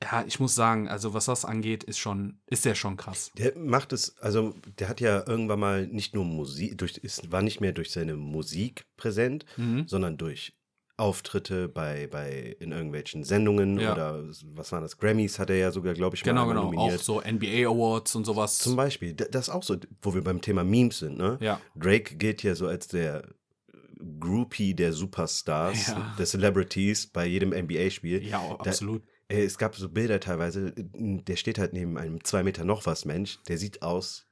ja, ich muss sagen, also was das angeht, ist schon, ist der schon krass. Der macht es, also der hat ja irgendwann mal nicht nur Musik, durch, ist, war nicht mehr durch seine Musik präsent, Mhm. sondern durch Auftritte bei, bei in irgendwelchen Sendungen Ja. oder was waren das? Grammys hat er ja sogar, glaube ich, Genau, mal genau. Auch nominiert. so NBA Awards und sowas. Zum Beispiel, das ist auch so, wo wir beim Thema Memes sind, ne? Ja. Drake gilt ja so als der Groupie der Superstars, Ja. der Celebrities bei jedem NBA-Spiel. ja, absolut. Äh, Es gab so Bilder teilweise, der steht halt neben einem zwei Meter noch was Mensch, der sieht aus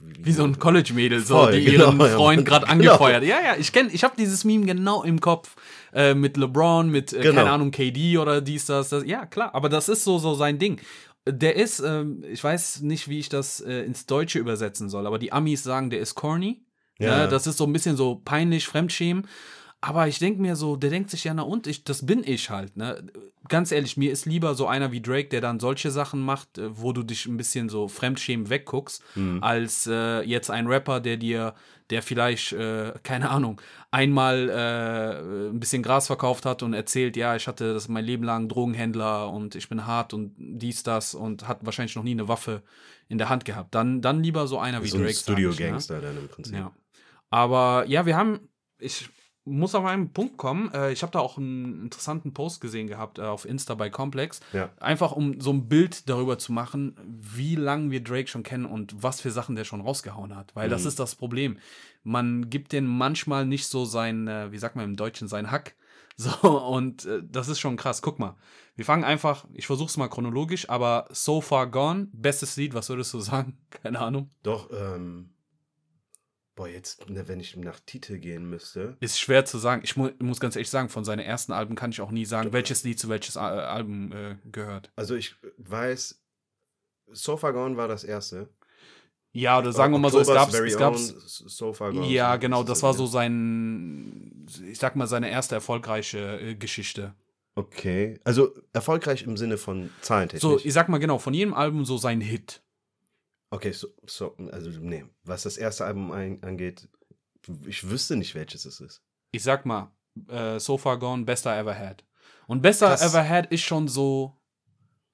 Wie so ein College-Mädel, so, Voll, die genau, ihren ja. Freund gerade Genau. angefeuert. Ja, ja, ich kenne, ich habe dieses Meme genau im Kopf äh, mit LeBron, mit äh, Genau. keine Ahnung KD oder dies das, das. Ja, klar, aber das ist so so sein Ding. Der ist, ähm, ich weiß nicht, wie ich das äh, ins Deutsche übersetzen soll, aber die Amis sagen, der ist corny. Ja. Ne? Das ist so ein bisschen so peinlich, Fremdschämen. Aber ich denke mir so, der denkt sich ja, na und, ich, das bin ich halt. Ne? Ganz ehrlich, mir ist lieber so einer wie Drake, der dann solche Sachen macht, äh, wo du dich ein bisschen so Fremdschämen wegguckst, als äh, jetzt ein Rapper, der dir, der vielleicht, äh, keine Ahnung, einmal äh, ein bisschen Gras verkauft hat und erzählt, ja, ich hatte das mein Leben lang Drogenhändler und ich bin hart und dies, das und hat wahrscheinlich noch nie eine Waffe in der Hand gehabt. Dann, dann lieber so einer wie so ein Drake. ich, ne? Studio-Gangster dann im Prinzip. Ja. Aber ja, wir haben, ich muss auf einen Punkt kommen. Äh, ich habe da auch einen interessanten Post gesehen gehabt äh, auf Insta bei Complex. Ja. Einfach um so ein Bild darüber zu machen, wie lange wir Drake schon kennen und was für Sachen der schon rausgehauen hat. Weil das ist das Problem. Man gibt den manchmal nicht so sein, äh, wie sagt man im Deutschen, sein Hack. So, und äh, das ist schon krass. Guck mal. Wir fangen einfach, ich versuch's mal chronologisch, aber So Far Gone, bestes Lied, was würdest du sagen? Keine Ahnung. Doch, ähm, boah, jetzt, ne, wenn ich nach Titel gehen müsste. Ist schwer zu sagen. Ich mu muss ganz ehrlich sagen, von seinen ersten Alben kann ich auch nie sagen, welches Lied zu welches Al Album äh, gehört. Also ich weiß, So Far Gone war das erste. Ja, oder sagen wir mal so, es gab es gab Own, So. Ja, genau, das war so sein, ich sag mal, seine erste erfolgreiche äh, Geschichte. Okay, also erfolgreich im Sinne von zahlentechnisch. So, ich sag mal genau, von jedem Album so sein Hit. Okay, so, so, also nee, was das erste Album ein, angeht, ich wüsste nicht, welches es ist. Ich sag mal, äh, So Far Gone, Best I Ever Had. Und Best I Krass. Ever Had ist schon so,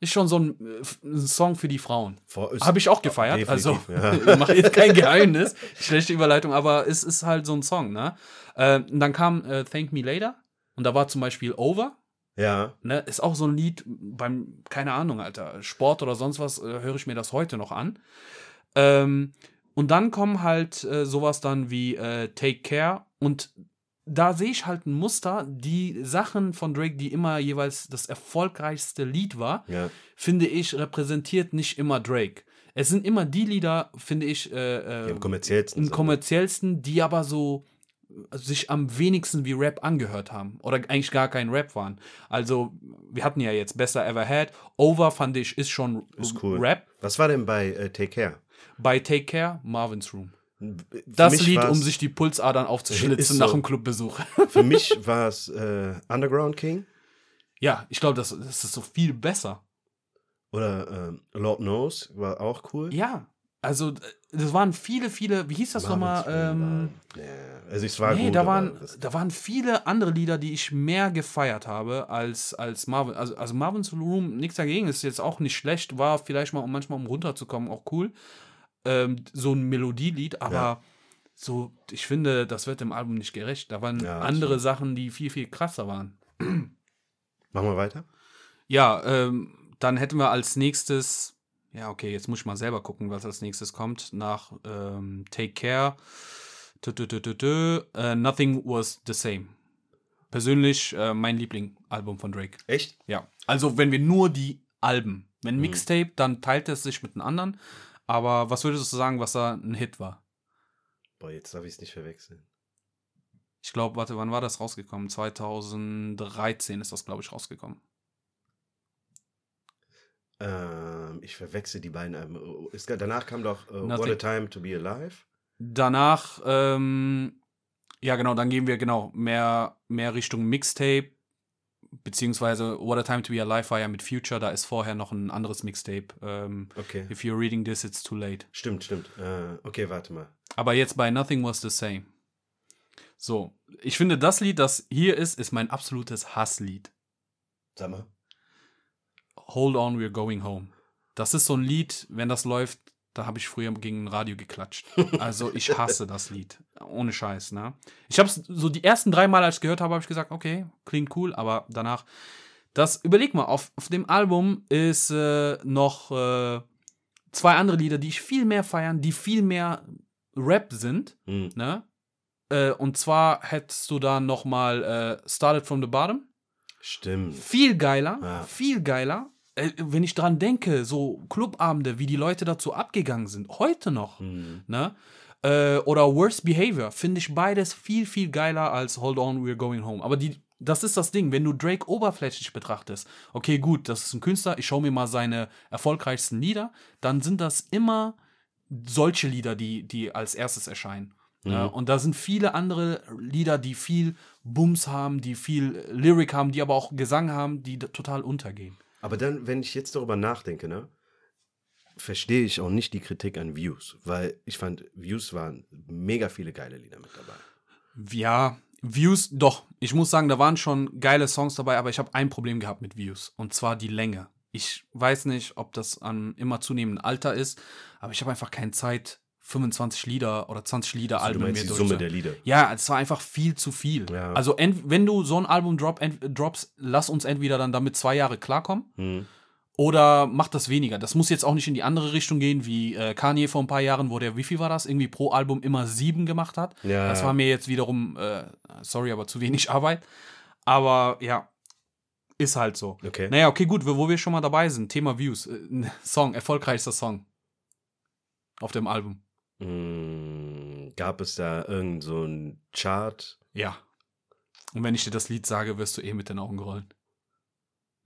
ist schon so ein, äh, ein Song für die Frauen. Habe ich auch gefeiert. Also, ich mache jetzt kein Geheimnis. Schlechte Überleitung, aber es ist halt so ein Song, ne? Äh, und dann kam äh, Thank Me Later. Und da war zum Beispiel Over. Ja, Ne? Ist auch so ein Lied beim, keine Ahnung, Alter, Sport oder sonst was, äh, höre ich mir das heute noch an. Ähm, und dann kommen halt äh, sowas dann wie äh, Take Care. Und da sehe ich halt ein Muster, die Sachen von Drake, die immer jeweils das erfolgreichste Lied war, Ja. finde ich, repräsentiert nicht immer Drake. Es sind immer die Lieder, finde ich, äh, Die äh, am kommerziellsten im sind. kommerziellsten, die aber so äh, sich am wenigsten wie Rap angehört haben oder eigentlich gar kein Rap waren. Also, wir hatten ja jetzt Besser Ever Had. Over fand ich ist schon Ist cool. Rap. Was war denn bei äh, Take Care? Bei Take Care, Marvin's Room. Für Das Lied, um sich die Pulsadern aufzuschlitzen Ist so. nach dem Clubbesuch. Für mich war es äh, Underground King ja, ich glaube, das, das ist so viel besser. oder ähm, Lord Knows war auch cool. Ja, also äh, das waren viele, viele, wie hieß das nochmal? Ähm, also es war nee, gut, da waren, da waren viele andere Lieder, die ich mehr gefeiert habe als, als Marvin. Also, also Marvin's Room, nichts dagegen, ist jetzt auch nicht schlecht, war vielleicht mal, um manchmal um runterzukommen, auch cool. Ähm, so ein Melodielied, aber Ja. so, ich finde, das wird dem Album nicht gerecht. Da waren Ja, andere Sachen, die viel, viel krasser waren. Machen wir weiter? Ja, ähm, dann hätten wir als nächstes, ja, okay, jetzt muss ich mal selber gucken, was als nächstes kommt. Nach ähm, Take Care, tü, tü, tü, äh, Nothing Was the Same. Persönlich äh, mein Lieblingsalbum von Drake. Echt? Ja, also wenn wir nur die Alben, Mhm. wenn Mixtape, dann teilt es sich mit den anderen. Aber was würdest du sagen, was da ein Hit war? Boah, jetzt darf ich es nicht verwechseln. Ich glaube, warte, wann war das rausgekommen? 2013 ist das, glaube ich, rausgekommen. Ähm, ich verwechsel die beiden. Es, danach kam doch äh, What a. Time to Be Alive. Danach, ähm, ja genau, dann gehen wir genau mehr, mehr Richtung Mixtape, beziehungsweise What a Time to Be Alive war ja mit Future, da ist vorher noch ein anderes Mixtape. Ähm, Okay. If you're reading this, it's too late. Stimmt, stimmt. Äh, okay, warte mal. Aber jetzt bei Nothing Was the Same. So, ich finde, das Lied, das hier ist, ist mein absolutes Hasslied. Sag mal. Hold on, we're going home. Das ist so ein Lied, wenn das läuft, da habe ich früher gegen ein Radio geklatscht. Also ich hasse das Lied. Ohne Scheiß, ne? Ich habe es so die ersten drei Mal, als ich gehört habe, habe ich gesagt, okay, klingt cool, aber danach, das, überleg mal, auf, auf dem Album ist äh, noch äh, zwei andere Lieder, die ich viel mehr feiern, die viel mehr Rap sind, Hm. ne? Äh, und zwar hättest du da noch mal äh, Started from the Bottom. Stimmt. Viel geiler, Ja. viel geiler. Äh, wenn ich dran denke, so Clubabende, wie die Leute dazu abgegangen sind, heute noch, Hm. ne? Äh, oder Worst Behavior, finde ich beides viel, viel geiler als Hold On, We're Going Home. Aber die, das ist das Ding, wenn du Drake oberflächlich betrachtest, okay, gut, das ist ein Künstler, ich schaue mir mal seine erfolgreichsten Lieder, dann sind das immer solche Lieder, die, die als erstes erscheinen. Ja, und da sind viele andere Lieder, die viel Bums haben, die viel Lyric haben, die aber auch Gesang haben, die total untergehen. Aber dann, wenn ich jetzt darüber nachdenke, ne, verstehe ich auch nicht die Kritik an Views, weil ich fand, Views waren mega viele geile Lieder mit dabei. Ja, Views, doch. Ich muss sagen, da waren schon geile Songs dabei, aber ich habe ein Problem gehabt mit Views. Und zwar die Länge. Ich weiß nicht, ob das an immer zunehmendem Alter ist, aber ich habe einfach keine Zeit, 25 Lieder oder 20 Lieder Also, du Alben meinst mir die Summe der Lieder. Ja, es war einfach viel zu viel. Ja. Also, wenn du so ein Album drop, ent, droppst, lass uns entweder dann damit zwei Jahre klarkommen Hm. oder mach das weniger. Das muss jetzt auch nicht in die andere Richtung gehen, wie äh, Kanye vor ein paar Jahren, wo der, wie viel war das, irgendwie pro Album immer sieben gemacht hat. Ja. Das war mir jetzt wiederum, äh, sorry, aber zu wenig Arbeit. Aber ja, ist halt so. Okay. Naja, okay, gut, wo wir schon mal dabei sind. Thema Views. Äh, Song, erfolgreichster Song. Auf dem Album. Hm, gab es da irgend so ein Chart? Ja. Und wenn ich dir das Lied sage, wirst du eh mit den Augen rollen.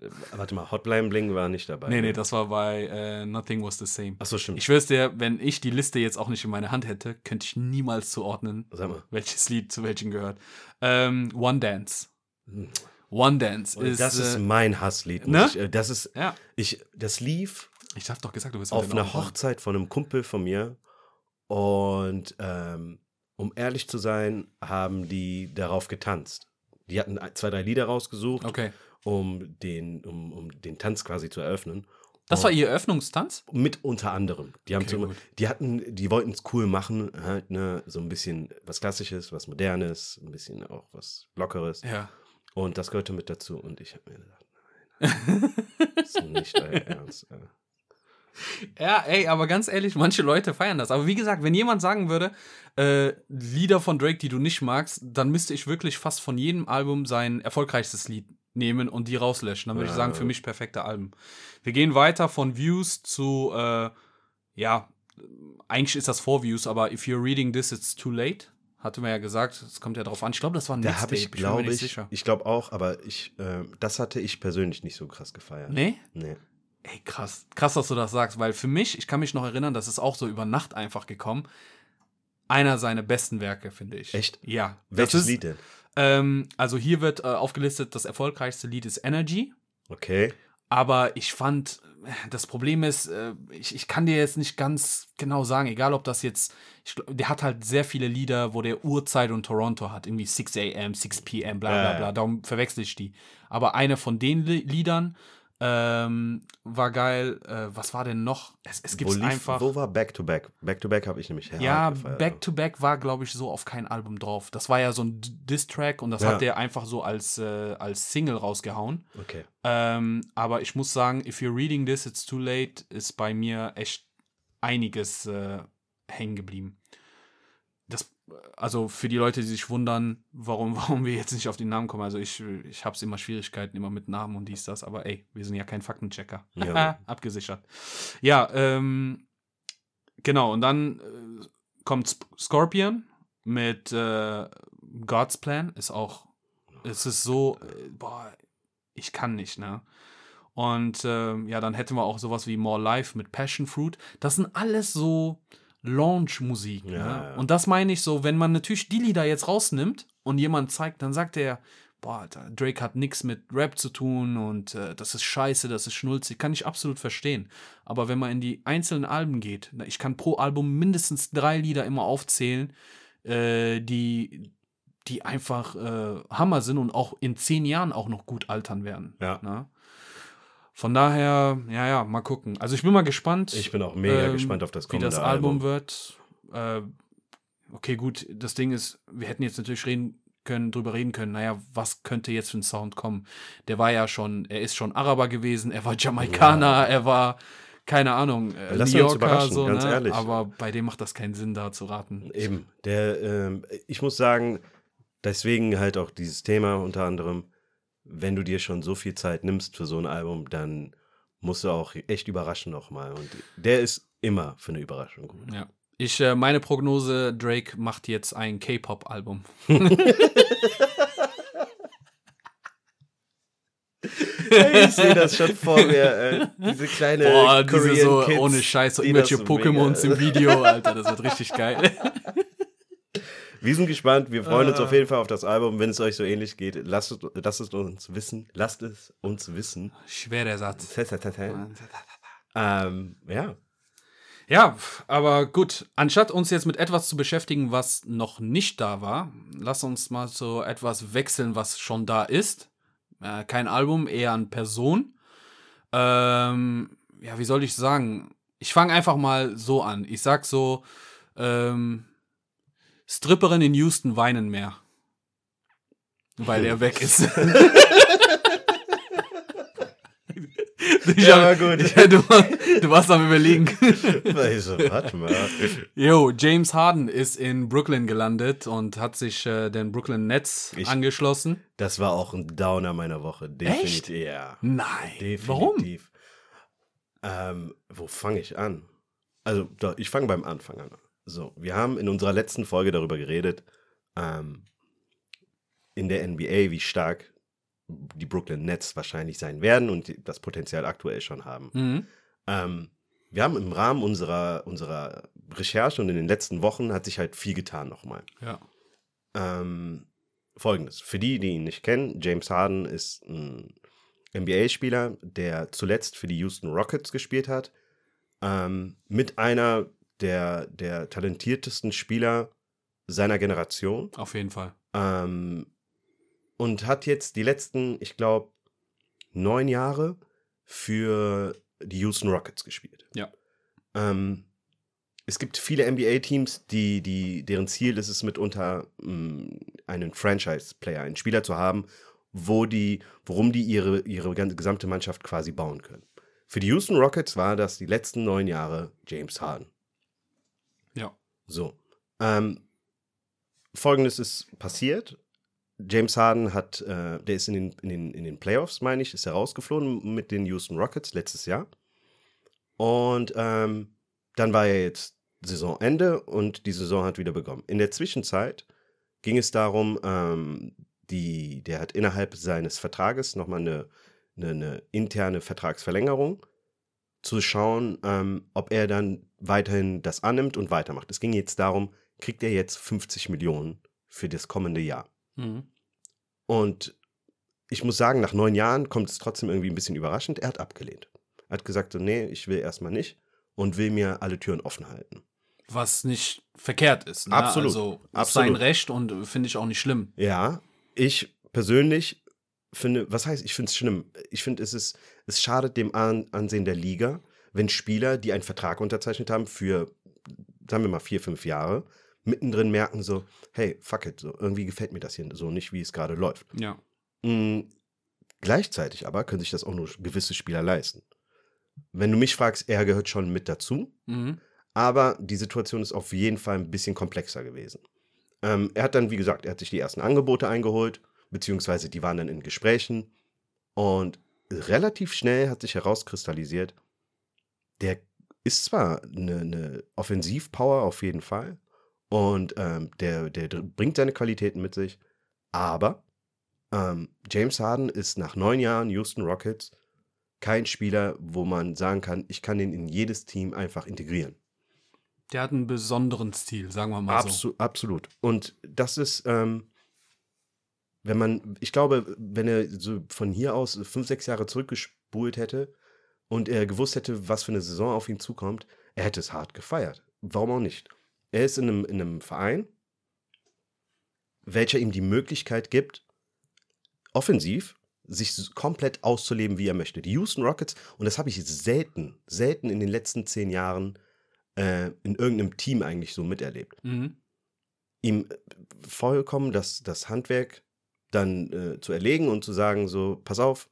Äh, Warte mal, Hotline Bling war nicht dabei. Nee, ne? nee, das war bei äh, Nothing Was the Same. Ach so, stimmt. Ich schwör's dir, wenn ich die Liste jetzt auch nicht in meiner Hand hätte, könnte ich niemals zuordnen, Sag mal. welches Lied zu welchem gehört. Ähm, One Dance. Hm. One Dance Und ist. das ist äh, mein Hasslied. ne? Ich, äh, das ist, ja, ich, das lief ich hab doch gesagt, du bist auf einer Hochzeit von einem Kumpel von mir und ähm, um ehrlich zu sein, haben die darauf getanzt. Die hatten zwei, drei Lieder rausgesucht, Okay. um, den, um, um den Tanz quasi zu eröffnen. Das war ihr Eröffnungstanz? Mit unter anderem. Die haben Okay, zum, die hatten, die wollten es cool machen, halt, ne, so ein bisschen was Klassisches, was Modernes, ein bisschen auch was Lockeres. Ja. Und das gehörte mit dazu. Und ich habe mir gedacht, nein, nein, das ist nicht euer Ernst. Äh. Ja, ey, aber ganz ehrlich, manche Leute feiern das. Aber wie gesagt, wenn jemand sagen würde, äh, Lieder von Drake, die du nicht magst, dann müsste ich wirklich fast von jedem Album sein erfolgreichstes Lied nehmen und die rauslöschen. Dann würde Ja. ich sagen, für mich perfekte Alben. Wir gehen weiter von Views zu, äh, ja, eigentlich ist das vor Views, aber if you're reading this, it's too late. Hatte man ja gesagt, es kommt ja drauf an. Ich glaube, das war ein Da habe ich, bin mir glaube ich, sicher. ich glaube auch, aber ich, äh, das hatte ich persönlich nicht so krass gefeiert. Nee? Nee. Ey, krass. Krass, dass du das sagst, weil für mich, ich kann mich noch erinnern, das ist auch so über Nacht einfach gekommen. Einer seiner besten Werke, finde ich. Echt? Ja. Welches ist, Lied denn? Ähm, also hier wird äh, aufgelistet, das erfolgreichste Lied ist Energy. Okay. Aber ich fand, das Problem ist, äh, ich, ich kann dir jetzt nicht ganz genau sagen, egal ob das jetzt, ich, der hat halt sehr viele Lieder, wo der Uhrzeit und Toronto hat, irgendwie 6 a.m., 6 p.m., bla bla bla, darum verwechsel ich die. Aber eine von den Li Liedern ähm, war geil. Äh, was war denn noch? Es, es gibt einfach. wo war Back to Back? Back to Back habe ich nämlich Ja, gefeiert. Back to Back war, glaube ich, so auf kein Album drauf. Das war ja so ein Diss-Track und das Ja. hat der einfach so als, äh, als Single rausgehauen. Okay. Ähm, aber ich muss sagen, if you're reading this, it's too late, ist bei mir echt einiges äh, hängen geblieben. Also für die Leute, die sich wundern, warum, warum wir jetzt nicht auf den Namen kommen. Also ich, ich habe immer Schwierigkeiten immer mit Namen und dies, das, aber ey, wir sind ja kein Faktenchecker. Ja. Abgesichert. Ja, ähm, genau, und dann äh, kommt Sp Scorpion mit äh, God's Plan, ist auch, es ist so, äh, boah, ich kann nicht, ne? Und ähm, ja, dann hätten wir auch sowas wie More Life mit Passion Fruit. Das sind alles so Launch-Musik. Ja, ne? ja. Und das meine ich so, wenn man natürlich die Lieder jetzt rausnimmt und jemand zeigt, dann sagt er, boah, Alter, Drake hat nichts mit Rap zu tun und äh, das ist scheiße, das ist schnulzig. Kann ich absolut verstehen. Aber wenn man in die einzelnen Alben geht, ich kann pro Album mindestens drei Lieder immer aufzählen, äh, die, die einfach äh, Hammer sind und auch in zehn Jahren auch noch gut altern werden. Ja. Ne? Von daher, ja, ja, mal gucken. Also ich bin mal gespannt, Ich bin auch mega ähm, gespannt auf das wie kommende das Album wird. Äh, okay, gut, das Ding ist, wir hätten jetzt natürlich reden können, drüber reden können, naja, was könnte jetzt für ein Sound kommen? Der war ja schon, er ist schon Araber gewesen, er war Jamaikaner, er war, keine Ahnung, äh, Lass New uns Yorker, überraschen, so, ganz ne? ehrlich. aber bei dem macht das keinen Sinn, da zu raten. Eben. Der, ähm, ich muss sagen, deswegen halt auch dieses Thema unter anderem, wenn du dir schon so viel Zeit nimmst für so ein Album, dann musst du auch echt überraschen nochmal. Und der ist immer für eine Überraschung gut. Ja. Ich, äh, meine Prognose, Drake macht jetzt ein K-Pop-Album. Ich sehe das schon vor mir. Äh, diese kleine Boah, diese Korean so Kids, ohne Scheiß, so irgendwelche Pokémons im Video, Alter, das wird richtig geil. Wir sind gespannt. Wir freuen uns Äh. auf jeden Fall auf das Album. Wenn es euch so ähnlich geht, lasst, es- lasst es uns wissen. Lasst es uns wissen. Schwerer Satz. Ähm, ja. Ja, aber gut, anstatt uns jetzt mit etwas zu beschäftigen, was noch nicht da war, lass uns mal so etwas wechseln, was schon da ist. Äh, kein Album, eher an Person. Ähm, ja, wie soll ich sagen? Ich fange einfach mal so an. Ich sag so, ähm, Stripperin in Houston weinen mehr. Weil er weg ist. Ich Ja, hab- war gut. Ja, du, du warst am überlegen. Also, warte mal. Jo, James Harden ist in Brooklyn gelandet und hat sich äh, den Brooklyn Nets Ich- angeschlossen. Das war auch ein Downer meiner Woche. Definitiv. Ja. Nein. Definitiv. Warum? Ähm, wo fange ich an? Also, doch, ich fange beim Anfang an. So, wir haben in unserer letzten Folge darüber geredet, ähm, in der NBA, wie stark die Brooklyn Nets wahrscheinlich sein werden und das Potenzial aktuell schon haben. Mhm. Ähm, wir haben im Rahmen unserer, unserer Recherche und in den letzten Wochen hat sich halt viel getan nochmal. Ja. Ähm, Folgendes. Für die, die ihn nicht kennen, James Harden ist ein NBA-Spieler, der zuletzt für die Houston Rockets gespielt hat. Ähm, mit einer der, der talentiertesten Spieler seiner Generation. Auf jeden Fall. Ähm, und hat jetzt die letzten, ich glaube, neun Jahre für die Houston Rockets gespielt. Ja. Ähm, es gibt viele NBA-Teams, die, die, deren Ziel ist es mitunter, mh, einen Franchise-Player, einen Spieler zu haben, wo die, worum die ihre, ihre gesamte Mannschaft quasi bauen können. Für die Houston Rockets war das die letzten neun Jahre James Harden. So. Ähm, Folgendes ist passiert. James Harden hat, äh, der ist in den, in, den, in den Playoffs, meine ich, ist er rausgeflogen mit den Houston Rockets letztes Jahr. Und ähm, dann war ja jetzt Saisonende und die Saison hat wieder begonnen. In der Zwischenzeit ging es darum, ähm, die, der hat innerhalb seines Vertrages nochmal eine, eine, eine interne Vertragsverlängerung zu schauen, ähm, ob er dann weiterhin das annimmt und weitermacht. Es ging jetzt darum, kriegt er jetzt 50 Millionen für das kommende Jahr. Mhm. Und ich muss sagen, nach neun Jahren kommt es trotzdem irgendwie ein bisschen überraschend. Er hat abgelehnt. Er hat gesagt, so, nee, ich will erstmal nicht und will mir alle Türen offen halten. Was nicht verkehrt ist. Ne? Absolut. Also ist Absolut. sein Recht und finde ich auch nicht schlimm. Ja, ich persönlich finde, was heißt, ich finde es schlimm. Ich finde, es ist, es schadet dem An Ansehen der Liga, wenn Spieler, die einen Vertrag unterzeichnet haben für, sagen wir mal, vier, fünf Jahre, mittendrin merken so, hey, fuck it, so, irgendwie gefällt mir das hier so nicht, wie es gerade läuft. Ja. Mm, Gleichzeitig aber können sich das auch nur gewisse Spieler leisten. Wenn du mich fragst, er gehört schon mit dazu, Mhm. aber die Situation ist auf jeden Fall ein bisschen komplexer gewesen. Ähm, er hat dann, wie gesagt, er hat sich die ersten Angebote eingeholt, beziehungsweise die waren dann in Gesprächen und relativ schnell hat sich herauskristallisiert, der ist zwar eine, eine Offensivpower auf jeden Fall und ähm, der, der bringt seine Qualitäten mit sich, aber ähm, James Harden ist nach neun Jahren Houston Rockets kein Spieler, wo man sagen kann, ich kann ihn in jedes Team einfach integrieren. Der hat einen besonderen Stil, sagen wir mal so. Absu absolut. Und das ist, ähm, wenn man, ich glaube, wenn er so von hier aus fünf, sechs Jahre zurückgespult hätte und er gewusst hätte, was für eine Saison auf ihn zukommt, er hätte es hart gefeiert. Warum auch nicht? Er ist in einem, in einem Verein, welcher ihm die Möglichkeit gibt, offensiv sich komplett auszuleben, wie er möchte. Die Houston Rockets, und das habe ich selten, selten in den letzten zehn Jahren äh, in irgendeinem Team eigentlich so miterlebt. Mhm. Ihm äh, vollkommen das, das Handwerk dann äh, zu erlegen und zu sagen, so, pass auf,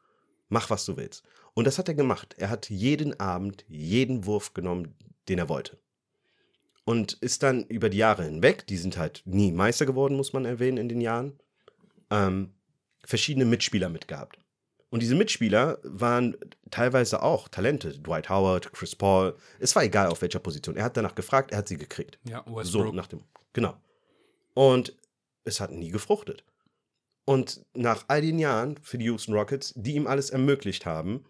mach, was du willst. Und das hat er gemacht. Er hat jeden Abend jeden Wurf genommen, den er wollte. Und ist dann über die Jahre hinweg, die sind halt nie Meister geworden, muss man erwähnen, in den Jahren, ähm, verschiedene Mitspieler mitgehabt. Und diese Mitspieler waren teilweise auch Talente. Dwight Howard, Chris Paul. Es war egal, auf welcher Position. Er hat danach gefragt, er hat sie gekriegt. Ja, So Westbrook. nach dem. Genau. Und es hat nie gefruchtet. Und nach all den Jahren für die Houston Rockets, die ihm alles ermöglicht haben,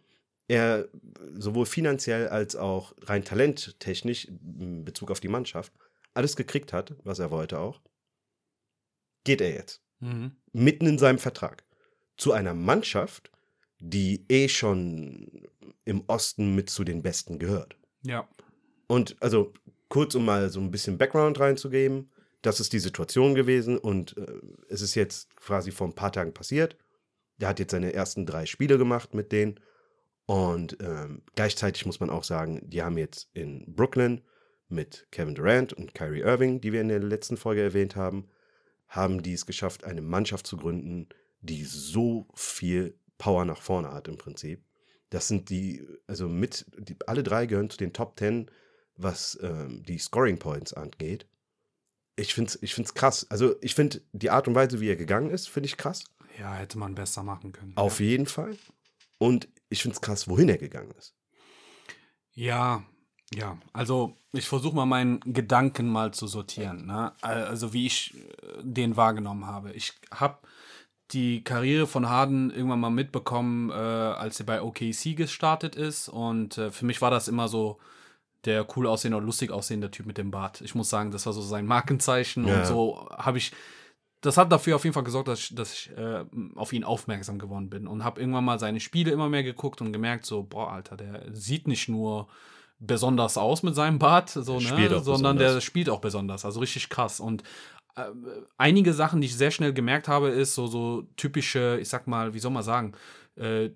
er sowohl finanziell als auch rein talenttechnisch in Bezug auf die Mannschaft alles gekriegt hat, was er wollte auch, geht er jetzt mhm. mitten in seinem Vertrag zu einer Mannschaft, die eh schon im Osten mit zu den Besten gehört. Ja. Und also kurz, um mal so ein bisschen Background reinzugeben, das ist die Situation gewesen und äh, es ist jetzt quasi vor ein paar Tagen passiert. Der hat jetzt seine ersten drei Spiele gemacht mit denen und ähm, gleichzeitig muss man auch sagen, die haben jetzt in Brooklyn mit Kevin Durant und Kyrie Irving, die wir in der letzten Folge erwähnt haben, haben die es geschafft, eine Mannschaft zu gründen, die so viel Power nach vorne hat im Prinzip. Das sind die, also mit, die, alle drei gehören zu den Top 10, was ähm, die Scoring Points angeht. Ich finde es ich find's krass. Also ich finde die Art und Weise, wie er gegangen ist, finde ich krass. Ja, hätte man besser machen können. Auf ja. jeden Fall. Und ich finde es krass, wohin er gegangen ist. Ja, ja. Also ich versuche mal meinen Gedanken mal zu sortieren. Ne? Also wie ich äh, den wahrgenommen habe. Ich habe die Karriere von Harden irgendwann mal mitbekommen, äh, als er bei OKC gestartet ist. Und äh, für mich war das immer so der cool aussehende oder lustig aussehende Typ mit dem Bart. Ich muss sagen, das war so sein Markenzeichen. Ja. Und so habe ich das hat dafür auf jeden Fall gesorgt, dass ich, dass ich äh, auf ihn aufmerksam geworden bin und habe irgendwann mal seine Spiele immer mehr geguckt und gemerkt, so, boah, Alter, der sieht nicht nur besonders aus mit seinem Bart, so, ne, sondern besonders. der spielt auch besonders, also richtig krass. Und äh, einige Sachen, die ich sehr schnell gemerkt habe, ist so, so typische, ich sag mal, wie soll man sagen, äh,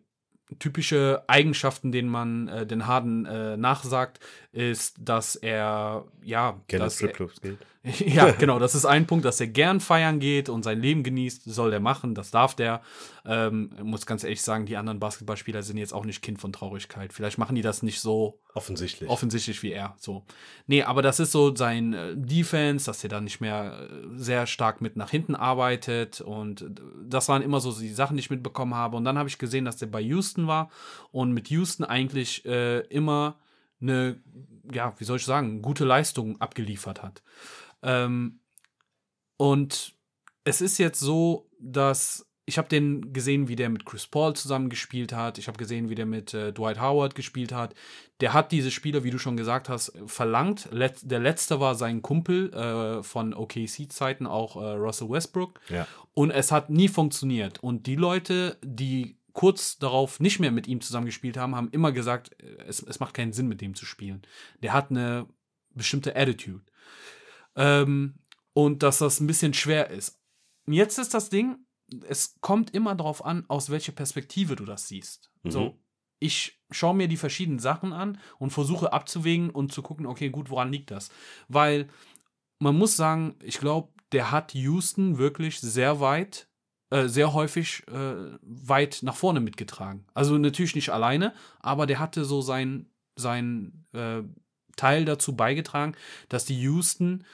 typische Eigenschaften, denen man äh, den Harden äh, nachsagt. Ist, dass er, ja, Gerne dass er, Stripclubs geht. ja, genau, das ist ein Punkt, dass er gern feiern geht und sein Leben genießt, soll der machen, das darf der. Ähm, muss ganz ehrlich sagen, die anderen Basketballspieler sind jetzt auch nicht Kind von Traurigkeit. Vielleicht machen die das nicht so Offensichtlich. offensichtlich wie er. So. Nee, aber das ist so sein äh, Defense, dass er da nicht mehr äh, sehr stark mit nach hinten arbeitet. Und das waren immer so die Sachen, die ich mitbekommen habe. Und dann habe ich gesehen, dass der bei Houston war und mit Houston eigentlich äh, immer eine, ja, wie soll ich sagen, gute Leistung abgeliefert hat. Ähm, und es ist jetzt so, dass ich habe den gesehen, wie der mit Chris Paul zusammen gespielt hat. Ich habe gesehen, wie der mit äh, Dwight Howard gespielt hat. Der hat diese Spieler, wie du schon gesagt hast, verlangt. Let der letzte war sein Kumpel äh, von OKC-Zeiten, auch äh, Russell Westbrook. Ja. Und es hat nie funktioniert. Und die Leute, die kurz darauf nicht mehr mit ihm zusammen gespielt haben, haben immer gesagt, äh, es, es macht keinen Sinn, mit dem zu spielen. Der hat eine bestimmte Attitude. Ähm, und dass das ein bisschen schwer ist. Jetzt ist das Ding, es kommt immer darauf an, aus welcher Perspektive du das siehst. Mhm. So, ich schaue mir die verschiedenen Sachen an und versuche abzuwägen und zu gucken, okay, gut, woran liegt das? Weil man muss sagen, ich glaube, der hat Houston wirklich sehr weit, äh, sehr häufig äh, weit nach vorne mitgetragen. Also natürlich nicht alleine, aber der hatte so sein, sein äh, Teil dazu beigetragen, dass die Houston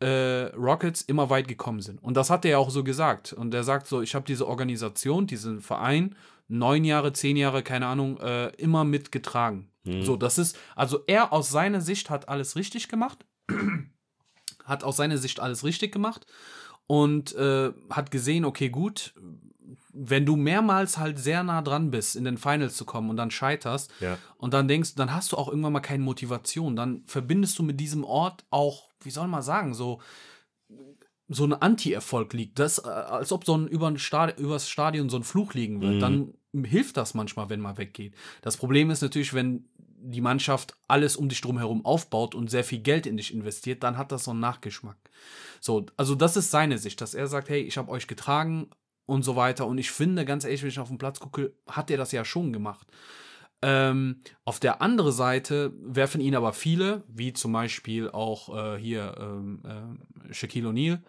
äh, Rockets immer weit gekommen sind. Und das hat er ja auch so gesagt. Und er sagt so, ich habe diese Organisation, diesen Verein, neun Jahre, zehn Jahre, keine Ahnung, äh, immer mitgetragen. Mhm. So, das ist, also er aus seiner Sicht hat alles richtig gemacht. hat aus seiner Sicht alles richtig gemacht und äh, hat gesehen, okay, gut, wenn du mehrmals halt sehr nah dran bist, in den Finals zu kommen und dann scheiterst Ja. und dann denkst, dann hast du auch irgendwann mal keine Motivation. Dann verbindest du mit diesem Ort auch, wie soll man sagen, so so ein Anti-Erfolg liegt. Das, äh, als ob so ein über ein Stadion, übers Stadion so ein Fluch liegen wird. Mhm. Dann hilft das manchmal, wenn man weggeht. Das Problem ist natürlich, wenn die Mannschaft alles um dich drum herum aufbaut und sehr viel Geld in dich investiert, dann hat das so einen Nachgeschmack. So, also das ist seine Sicht, dass er sagt, hey, ich habe euch getragen und so weiter. Und ich finde, ganz ehrlich, wenn ich auf den Platz gucke, hat er das ja schon gemacht. Ähm, auf der anderen Seite werfen ihn aber viele, wie zum Beispiel auch äh, hier ähm, äh, Shaquille O'Neal,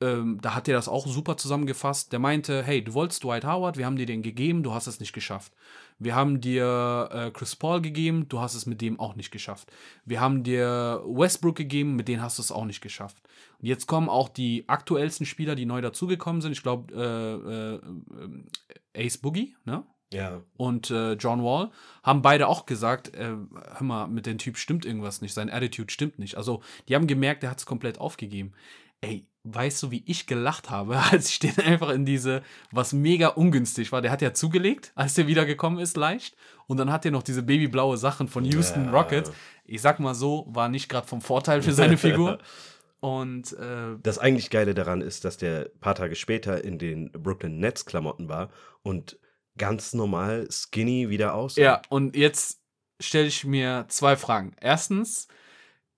ähm, da hat er das auch super zusammengefasst. Der meinte, hey, du wolltest Dwight Howard, wir haben dir den gegeben, du hast es nicht geschafft. Wir haben dir äh, Chris Paul gegeben, du hast es mit dem auch nicht geschafft. Wir haben dir Westbrook gegeben, mit denen hast du es auch nicht geschafft. Und jetzt kommen auch die aktuellsten Spieler, die neu dazugekommen sind. Ich glaube, äh, äh, Ace Boogie, ne? Ja. und äh, John Wall haben beide auch gesagt, äh, hör mal, mit dem Typ stimmt irgendwas nicht, sein Attitude stimmt nicht. Also die haben gemerkt, der hat es komplett aufgegeben. Ey, weißt du, wie ich gelacht habe, als ich den einfach in diese, was mega ungünstig war. Der hat ja zugelegt, als der wiedergekommen ist, leicht. Und dann hat er noch diese babyblaue Sachen von Houston Ja. Rockets. Ich sag mal so, war nicht gerade vom Vorteil für seine Figur. Und äh, Das eigentlich Geile daran ist, dass der ein paar Tage später in den Brooklyn Nets Klamotten war und ganz normal skinny wieder aussah. Ja, und jetzt stelle ich mir zwei Fragen. Erstens,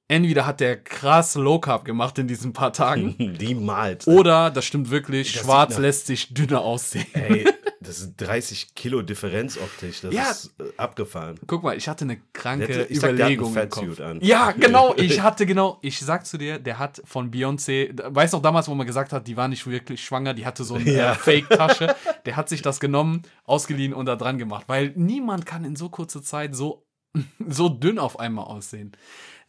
entweder hat der krass Low Carb gemacht in diesen paar Tagen, Niemals. oder das stimmt wirklich, Das schwarz lässt sich dünner aussehen. Ey, das ist 30 Kilo Differenz optisch. Das Ja. ist äh, abgefahren. Guck mal, ich hatte eine kranke ich sag, der hat Überlegung an. Ja, genau, ich hatte genau, ich sag zu dir, der hat von Beyoncé, weißt du noch damals, wo man gesagt hat, die war nicht wirklich schwanger, die hatte so eine Ja. äh, Fake-Tasche, der hat sich das genommen, ausgeliehen und da dran gemacht, weil niemand kann in so kurzer Zeit so, so dünn auf einmal aussehen.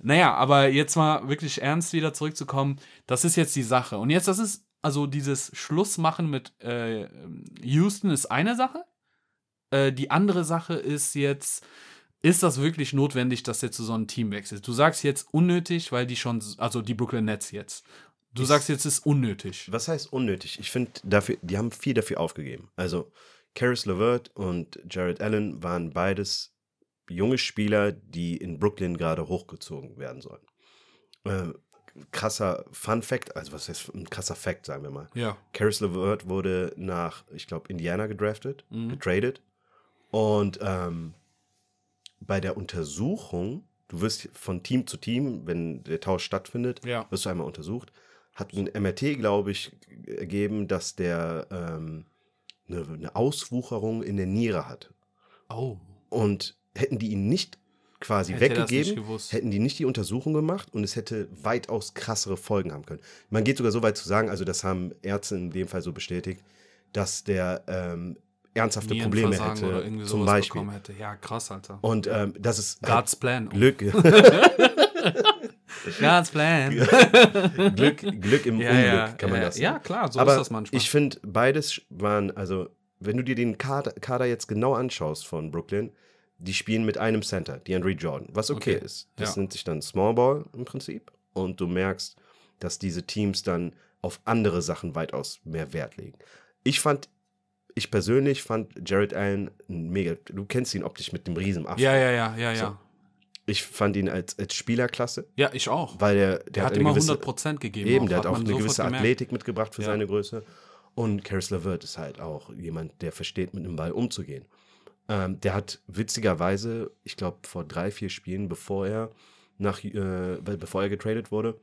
Naja, aber jetzt mal wirklich ernst wieder zurückzukommen, das ist jetzt die Sache. Und jetzt, das ist, also dieses Schlussmachen mit äh, Houston ist eine Sache. Äh, die andere Sache ist jetzt, ist das wirklich notwendig, dass er zu so einem Team wechselt? Du sagst jetzt unnötig, weil die schon, also die Brooklyn Nets jetzt. Du Ich- sagst jetzt, es ist unnötig. Was heißt unnötig? Ich finde, dafür, die haben viel dafür aufgegeben. Also, Karis LeVert und Jared Allen waren beides junge Spieler, die in Brooklyn gerade hochgezogen werden sollen. Äh, krasser Fun Fact, also was heißt ein krasser Fact, sagen wir mal. Ja. Karis LeVert wurde nach, ich glaube, Indiana gedraftet, Mhm. getradet. Und ähm, bei der Untersuchung, du wirst von Team zu Team, wenn der Tausch stattfindet, Ja. wirst du einmal untersucht, hat ein MRT, glaube ich, ergeben, dass der ähm, eine, eine Auswucherung in der Niere hat. Oh. Und hätten die ihn nicht quasi Hätte weggegeben, hätten die nicht die Untersuchung gemacht und es hätte weitaus krassere Folgen haben können. Man geht sogar so weit zu sagen, also das haben Ärzte in dem Fall so bestätigt, dass der ähm, ernsthafte Probleme hätte, zum Beispiel. bekommen hätte. Ja, krass, Alter. Und ähm, das ist halt God's Plan. Glück, God's Plan. Glück, Glück im Ja, Unglück, ja, kann man ja, das sagen. ja, klar, so Aber ist das manchmal. ich finde, beides waren, also, wenn du dir den Kader, Kader jetzt genau anschaust von Brooklyn, die spielen mit einem Center, DeAndre Jordan, was okay, Okay, ist. Das ja. nennt sich dann Small Ball im Prinzip. Und du merkst, dass diese Teams dann auf andere Sachen weitaus mehr Wert legen. Ich fand, ich persönlich fand Jared Allen ein mega, du kennst ihn optisch mit dem riesen Afro. ja, ja, ja, ja, ja. So. Ich fand ihn als, als Spielerklasse, Ja, ich auch. weil der, der, hat eine immer gewisse, 100% gegeben. Eben, der hat auch man eine gewisse gemerkt. Athletik mitgebracht für Ja. seine Größe. Und Karis LeVert ist halt auch jemand, der versteht, mit dem Ball umzugehen. Ähm, der hat witzigerweise, ich glaube, vor drei, vier Spielen, bevor er nach, äh, bevor er getradet wurde,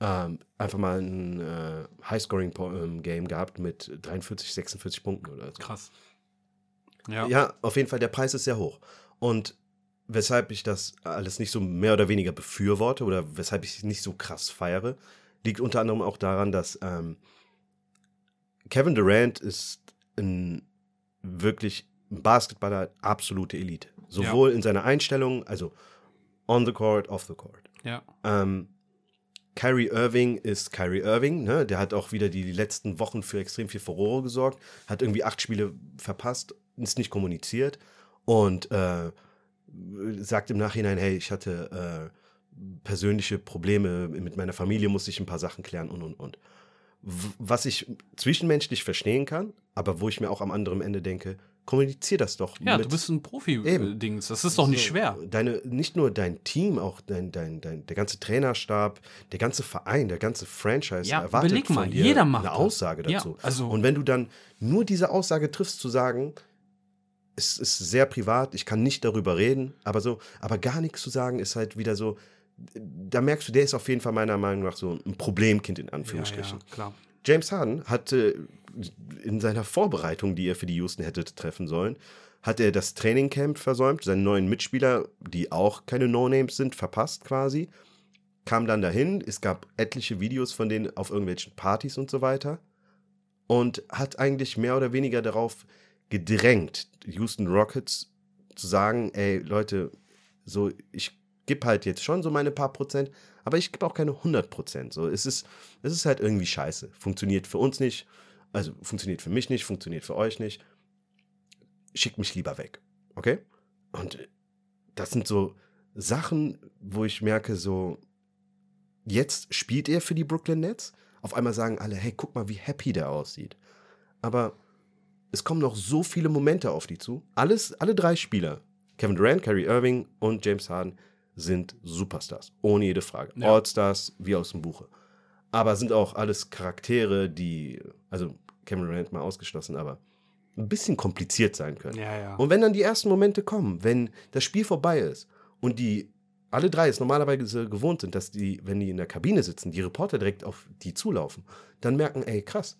ähm, einfach mal ein äh, High-Scoring-Game gehabt mit 43, 46 Punkten oder so. Krass. Ja. Ja, auf jeden Fall, der Preis ist sehr hoch. Und weshalb ich das alles nicht so mehr oder weniger befürworte oder weshalb ich es nicht so krass feiere, liegt unter anderem auch daran, dass ähm, Kevin Durant ist ein wirklich ein Basketballer absolute Elite. Sowohl in seiner Einstellung, also on the court, off the court. ja. Ähm, Kyrie Irving ist Kyrie Irving, ne? Der hat auch wieder die letzten Wochen für extrem viel Furore gesorgt, hat irgendwie acht Spiele verpasst, ist nicht kommuniziert und äh, sagt im Nachhinein, hey, ich hatte äh, persönliche Probleme mit meiner Familie, musste ich ein paar Sachen klären und und und. Was ich zwischenmenschlich verstehen kann, aber wo ich mir auch am anderen Ende denke, kommunizier das doch. Ja, mit du bist ein. Profi-Dings. Das ist doch nicht so, schwer. Deine, nicht nur dein Team, auch dein, dein, dein, der ganze Trainerstab, der ganze Verein, der ganze Franchise Ja, erwartet überleg von mal, dir jeder macht eine das. Aussage Ja, dazu. also- Und wenn du dann nur diese Aussage triffst, zu sagen, es ist sehr privat, ich kann nicht darüber reden, aber so, aber gar nichts zu sagen, ist halt wieder so, da merkst du, der ist auf jeden Fall meiner Meinung nach so ein Problemkind in Ja, Anführungsstrichen. ja, klar. James Harden hatte in seiner Vorbereitung, die er für die Houston hätte treffen sollen, hat er das Trainingcamp versäumt, seinen neuen Mitspieler, die auch keine No-Names sind, verpasst quasi. Kam dann dahin, es gab etliche Videos von denen auf irgendwelchen Partys und so weiter. Und hat eigentlich mehr oder weniger darauf gedrängt, Houston Rockets zu sagen, ey Leute, so ich gebe halt jetzt schon so meine paar Prozent, aber ich gebe auch keine 100 Prozent. So, es ist, es ist halt irgendwie scheiße. Funktioniert für uns nicht, also funktioniert für mich nicht, funktioniert für euch nicht. Schickt mich lieber weg, okay? Und äh, das sind so Sachen, wo ich merke, so jetzt spielt er für die Brooklyn Nets. Auf einmal sagen alle, hey, guck mal, wie happy der aussieht. Aber es kommen noch so viele Momente auf die zu. Alles, alle drei Spieler, Kevin Durant, Kyrie Irving und James Harden, sind Superstars. Ohne jede Frage. Ja. Allstars wie aus dem Buche. Aber sind auch alles Charaktere, die, also Kevin Durant mal ausgeschlossen, aber ein bisschen kompliziert sein können. Ja, ja. Und wenn dann die ersten Momente kommen, wenn das Spiel vorbei ist und die alle drei es normalerweise gewohnt sind, dass die, wenn die in der Kabine sitzen, die Reporter direkt auf die zulaufen, dann merken, ey, krass,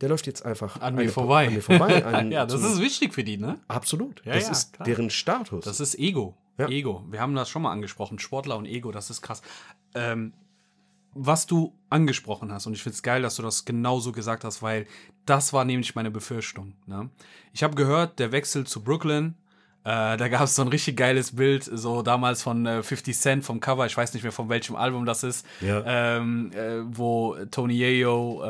der läuft jetzt einfach An mir vorbei. An mir vorbei an, ja, das ist wichtig für die, ne? absolut. Ja, das ja, ist klar. deren Status. Das ist Ego. Ja. Ego. Wir haben das schon mal angesprochen. Sportler und Ego, das ist krass. Ähm, was du angesprochen hast, und ich finde es geil, dass du das genauso gesagt hast, weil das war nämlich meine Befürchtung. Ne? Ich habe gehört, der Wechsel zu Brooklyn, äh, da gab es so ein richtig geiles Bild, so damals von äh, 50 Cent vom Cover, ich weiß nicht mehr von welchem Album das ist, Ja. ähm, äh, wo Tony Yayo, äh,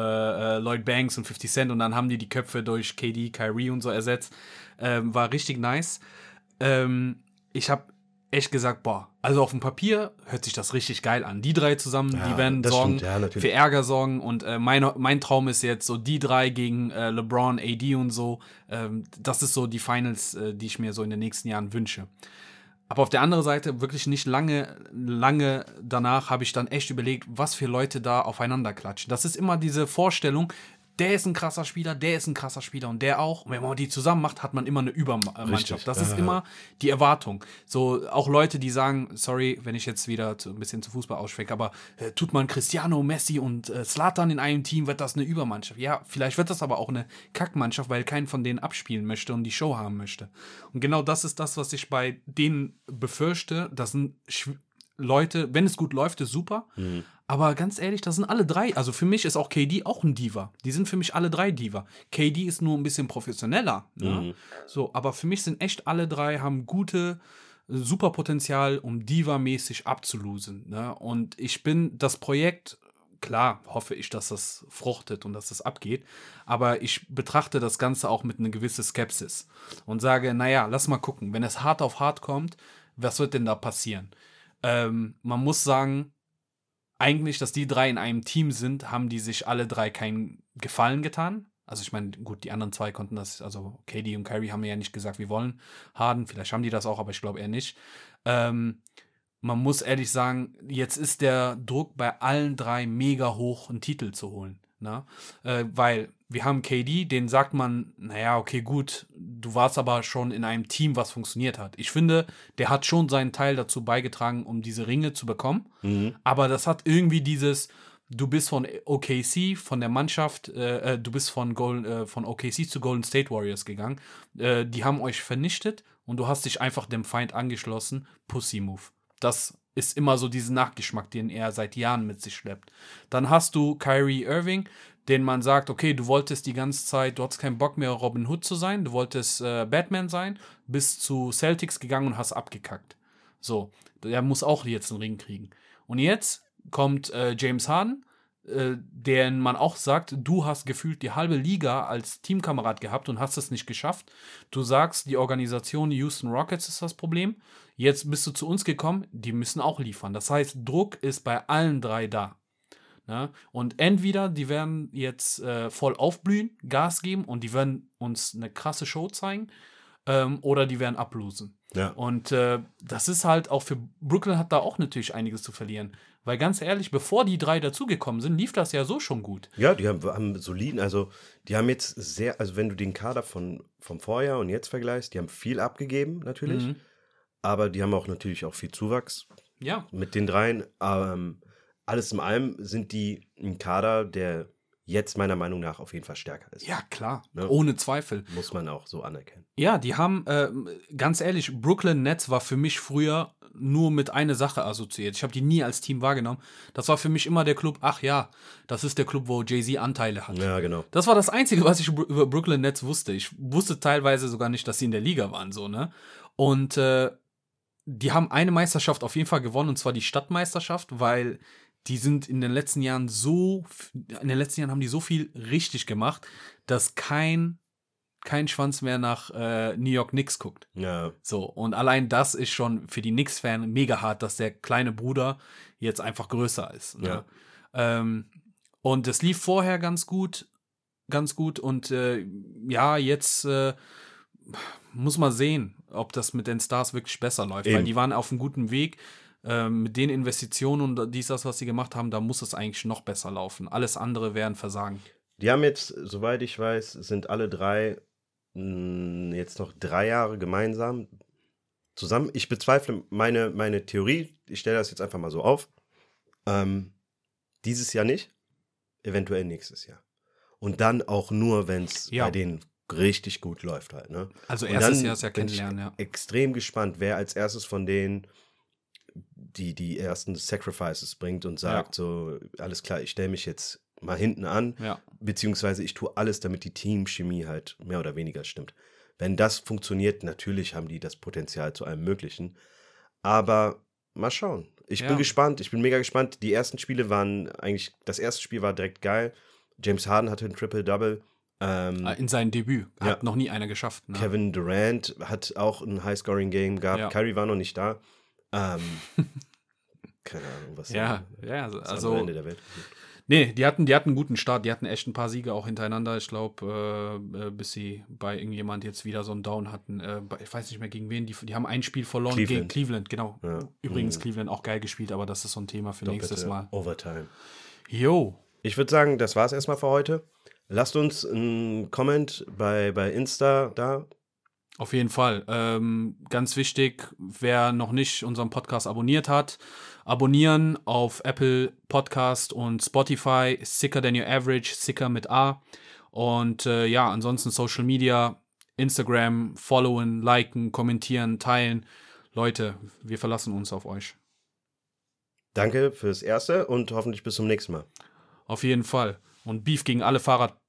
äh, Lloyd Banks und 50 Cent und dann haben die die Köpfe durch KD, Kyrie und so ersetzt. Ähm, war richtig nice. Ähm, ich habe echt gesagt, boah, also auf dem Papier hört sich das richtig geil an. Die drei zusammen, Ja, die werden sorgen, stimmt, ja, für Ärger sorgen und äh, mein, mein Traum ist jetzt so die drei gegen äh, LeBron, AD und so. Ähm, das ist so die Finals, äh, die ich mir so in den nächsten Jahren wünsche. Aber auf der anderen Seite, wirklich nicht lange, lange danach habe ich dann echt überlegt, was für Leute da aufeinander klatschen. Das ist immer diese Vorstellung, der ist ein krasser Spieler, der ist ein krasser Spieler und der auch. Und wenn man die zusammen macht, hat man immer eine Übermannschaft. Das ist Ja. immer die Erwartung. So auch Leute, die sagen, sorry, wenn ich jetzt wieder zu, ein bisschen zu Fußball ausschwenke, aber äh, tut man Cristiano, Messi und äh, Slatan in einem Team, wird das eine Übermannschaft. Ja, vielleicht wird das aber auch eine Kackmannschaft, weil keinen von denen abspielen möchte und die Show haben möchte. Und genau das ist das, was ich bei denen befürchte. Das sind Leute, wenn es gut läuft, ist super. Aber ganz ehrlich, das sind alle drei. Also für mich ist auch KD auch ein Diva. Die sind für mich alle drei Diva. KD ist nur ein bisschen professioneller. Ne? So, aber für mich sind echt alle drei, haben gute, äh, super Potenzial, um Diva-mäßig abzulosen. Ne? Und ich bin das Projekt, klar, hoffe ich, dass das fruchtet und dass das abgeht. Aber ich betrachte das Ganze auch mit einer gewissen Skepsis und sage, naja, lass mal gucken, wenn es hart auf hart kommt, was wird denn da passieren? Ähm, man muss sagen, eigentlich, dass die drei in einem Team sind, haben die sich alle drei keinen Gefallen getan. Also ich meine, gut, die anderen zwei konnten das, also KD und Kyrie haben ja nicht gesagt, wir wollen Harden. Vielleicht haben die das auch, aber ich glaube eher nicht. Ähm, man muss ehrlich sagen, jetzt ist der Druck bei allen drei mega hoch, einen Titel zu holen. Ne? Äh, weil wir haben KD, den sagt man, naja, okay, gut, du warst aber schon in einem Team, was funktioniert hat. Ich finde, der hat schon seinen Teil dazu beigetragen, um diese Ringe zu bekommen. Aber das hat irgendwie dieses, du bist von OKC, von der Mannschaft, äh, äh, du bist von, Golden, äh, von OKC zu Golden State Warriors gegangen. Äh, die haben euch vernichtet und du hast dich einfach dem Feind angeschlossen. Pussy Move. Das ist immer so diesen Nachgeschmack, den er seit Jahren mit sich schleppt. Dann hast du Kyrie Irving, den man sagt, okay, du wolltest die ganze Zeit, du hattest keinen Bock mehr Robin Hood zu sein, du wolltest äh, Batman sein, bist zu Celtics gegangen und hast abgekackt. So, der muss auch jetzt einen Ring kriegen. Und jetzt kommt äh, James Harden, äh, den man auch sagt, du hast gefühlt die halbe Liga als Teamkamerad gehabt und hast es nicht geschafft. Du sagst, die Organisation Houston Rockets ist das Problem. Jetzt bist du zu uns gekommen, die müssen auch liefern. Das heißt, Druck ist bei allen drei da. Ne? Und entweder die werden jetzt äh, voll aufblühen, Gas geben und die werden uns eine krasse Show zeigen, ähm, oder die werden ablosen. Ja. Und äh, das ist halt auch für Brooklyn hat da auch natürlich einiges zu verlieren. Weil ganz ehrlich, bevor die drei dazugekommen sind, lief das ja so schon gut. Ja, die haben, haben soliden, also die haben jetzt sehr, also wenn du den Kader von, vom Vorjahr und jetzt vergleichst, die haben viel abgegeben natürlich, Mhm. Aber die haben auch natürlich auch viel Zuwachs Ja, mit den dreien. Ähm, alles in allem sind die ein Kader, der jetzt meiner Meinung nach auf jeden Fall stärker ist. ja, klar. Ne? Ohne Zweifel. Muss man auch so anerkennen. Ja, die haben, äh, ganz ehrlich, Brooklyn Nets war für mich früher nur mit einer Sache assoziiert. Ich habe die nie als Team wahrgenommen. Das war für mich immer der Club, ach ja, das ist der Club, wo Jay-Z Anteile hat. Ja, genau. Das war das Einzige, was ich über Brooklyn Nets wusste. Ich wusste teilweise sogar nicht, dass sie in der Liga waren, so, ne? Und äh, die haben eine Meisterschaft auf jeden Fall gewonnen, und zwar die Stadtmeisterschaft, weil die sind in den letzten Jahren so, in den letzten Jahren haben die so viel richtig gemacht, dass kein, kein Schwanz mehr nach äh, New York Knicks guckt. Ja, So, und allein das ist schon für die Knicks-Fan mega hart, dass der kleine Bruder jetzt einfach größer ist. Ne? Ja. Ähm, und es lief vorher ganz gut, ganz gut. Und äh, ja, jetzt äh, muss man sehen, ob das mit den Stars wirklich besser läuft, weil Eben. die waren auf einem guten Weg. Ähm, mit den Investitionen und dies, das, was sie gemacht haben, da muss es eigentlich noch besser laufen. Alles andere wäre ein Versagen. Die haben jetzt, soweit ich weiß, sind alle drei mh, jetzt noch drei Jahre gemeinsam zusammen. Ich bezweifle meine, meine Theorie, ich stelle das jetzt einfach mal so auf. Ähm, dieses Jahr nicht, eventuell nächstes Jahr. Und dann auch nur, wenn es Ja. bei denen richtig gut läuft halt. Ne? Also erstes Jahr ist ja kennenlernen, ja. Extrem gespannt, wer als erstes von denen die, die ersten Sacrifices bringt und sagt so, alles klar, ich stelle mich jetzt mal hinten an, Ja. beziehungsweise ich tue alles, damit die Teamchemie halt mehr oder weniger stimmt. Wenn das funktioniert, natürlich haben die das Potenzial zu allem Möglichen. Aber mal schauen. Ich Ja. bin gespannt, ich bin mega gespannt. Die ersten Spiele waren eigentlich, das erste Spiel war direkt geil. James Harden hatte ein Triple-Double. Ähm, In seinem Debüt. Ja. Hat noch nie einer geschafft. Ne? Kevin Durant hat auch ein High-Scoring-Game gehabt. Ja. Kyrie war noch nicht da. Ähm, keine Ahnung, was Ja, ja, also, also Ende der Welt. nee, die hatten, die hatten einen guten Start, die hatten echt ein paar Siege auch hintereinander, ich glaube, äh, äh, bis sie bei irgendjemand jetzt wieder so einen Down hatten. Äh, ich weiß nicht mehr gegen wen, die, die haben ein Spiel verloren gegen Cleveland. Cleveland, genau. Ja. Übrigens Mhm. Cleveland auch geil gespielt, aber das ist so ein Thema für nächstes Doppelte Mal. Overtime. Jo, Ich würde sagen, das war es erstmal für heute. Lasst uns einen Comment bei, bei Insta da. Auf jeden Fall. Ähm, ganz wichtig, wer noch nicht unseren Podcast abonniert hat, abonnieren auf Apple Podcast und Spotify, Sicker Than Your Average, Sicker mit A. Und äh, ja, ansonsten Social Media, Instagram, followen, liken, kommentieren, teilen. Leute, wir verlassen uns auf euch. Danke fürs Erste und hoffentlich bis zum nächsten Mal. Auf jeden Fall. Und Beef gegen alle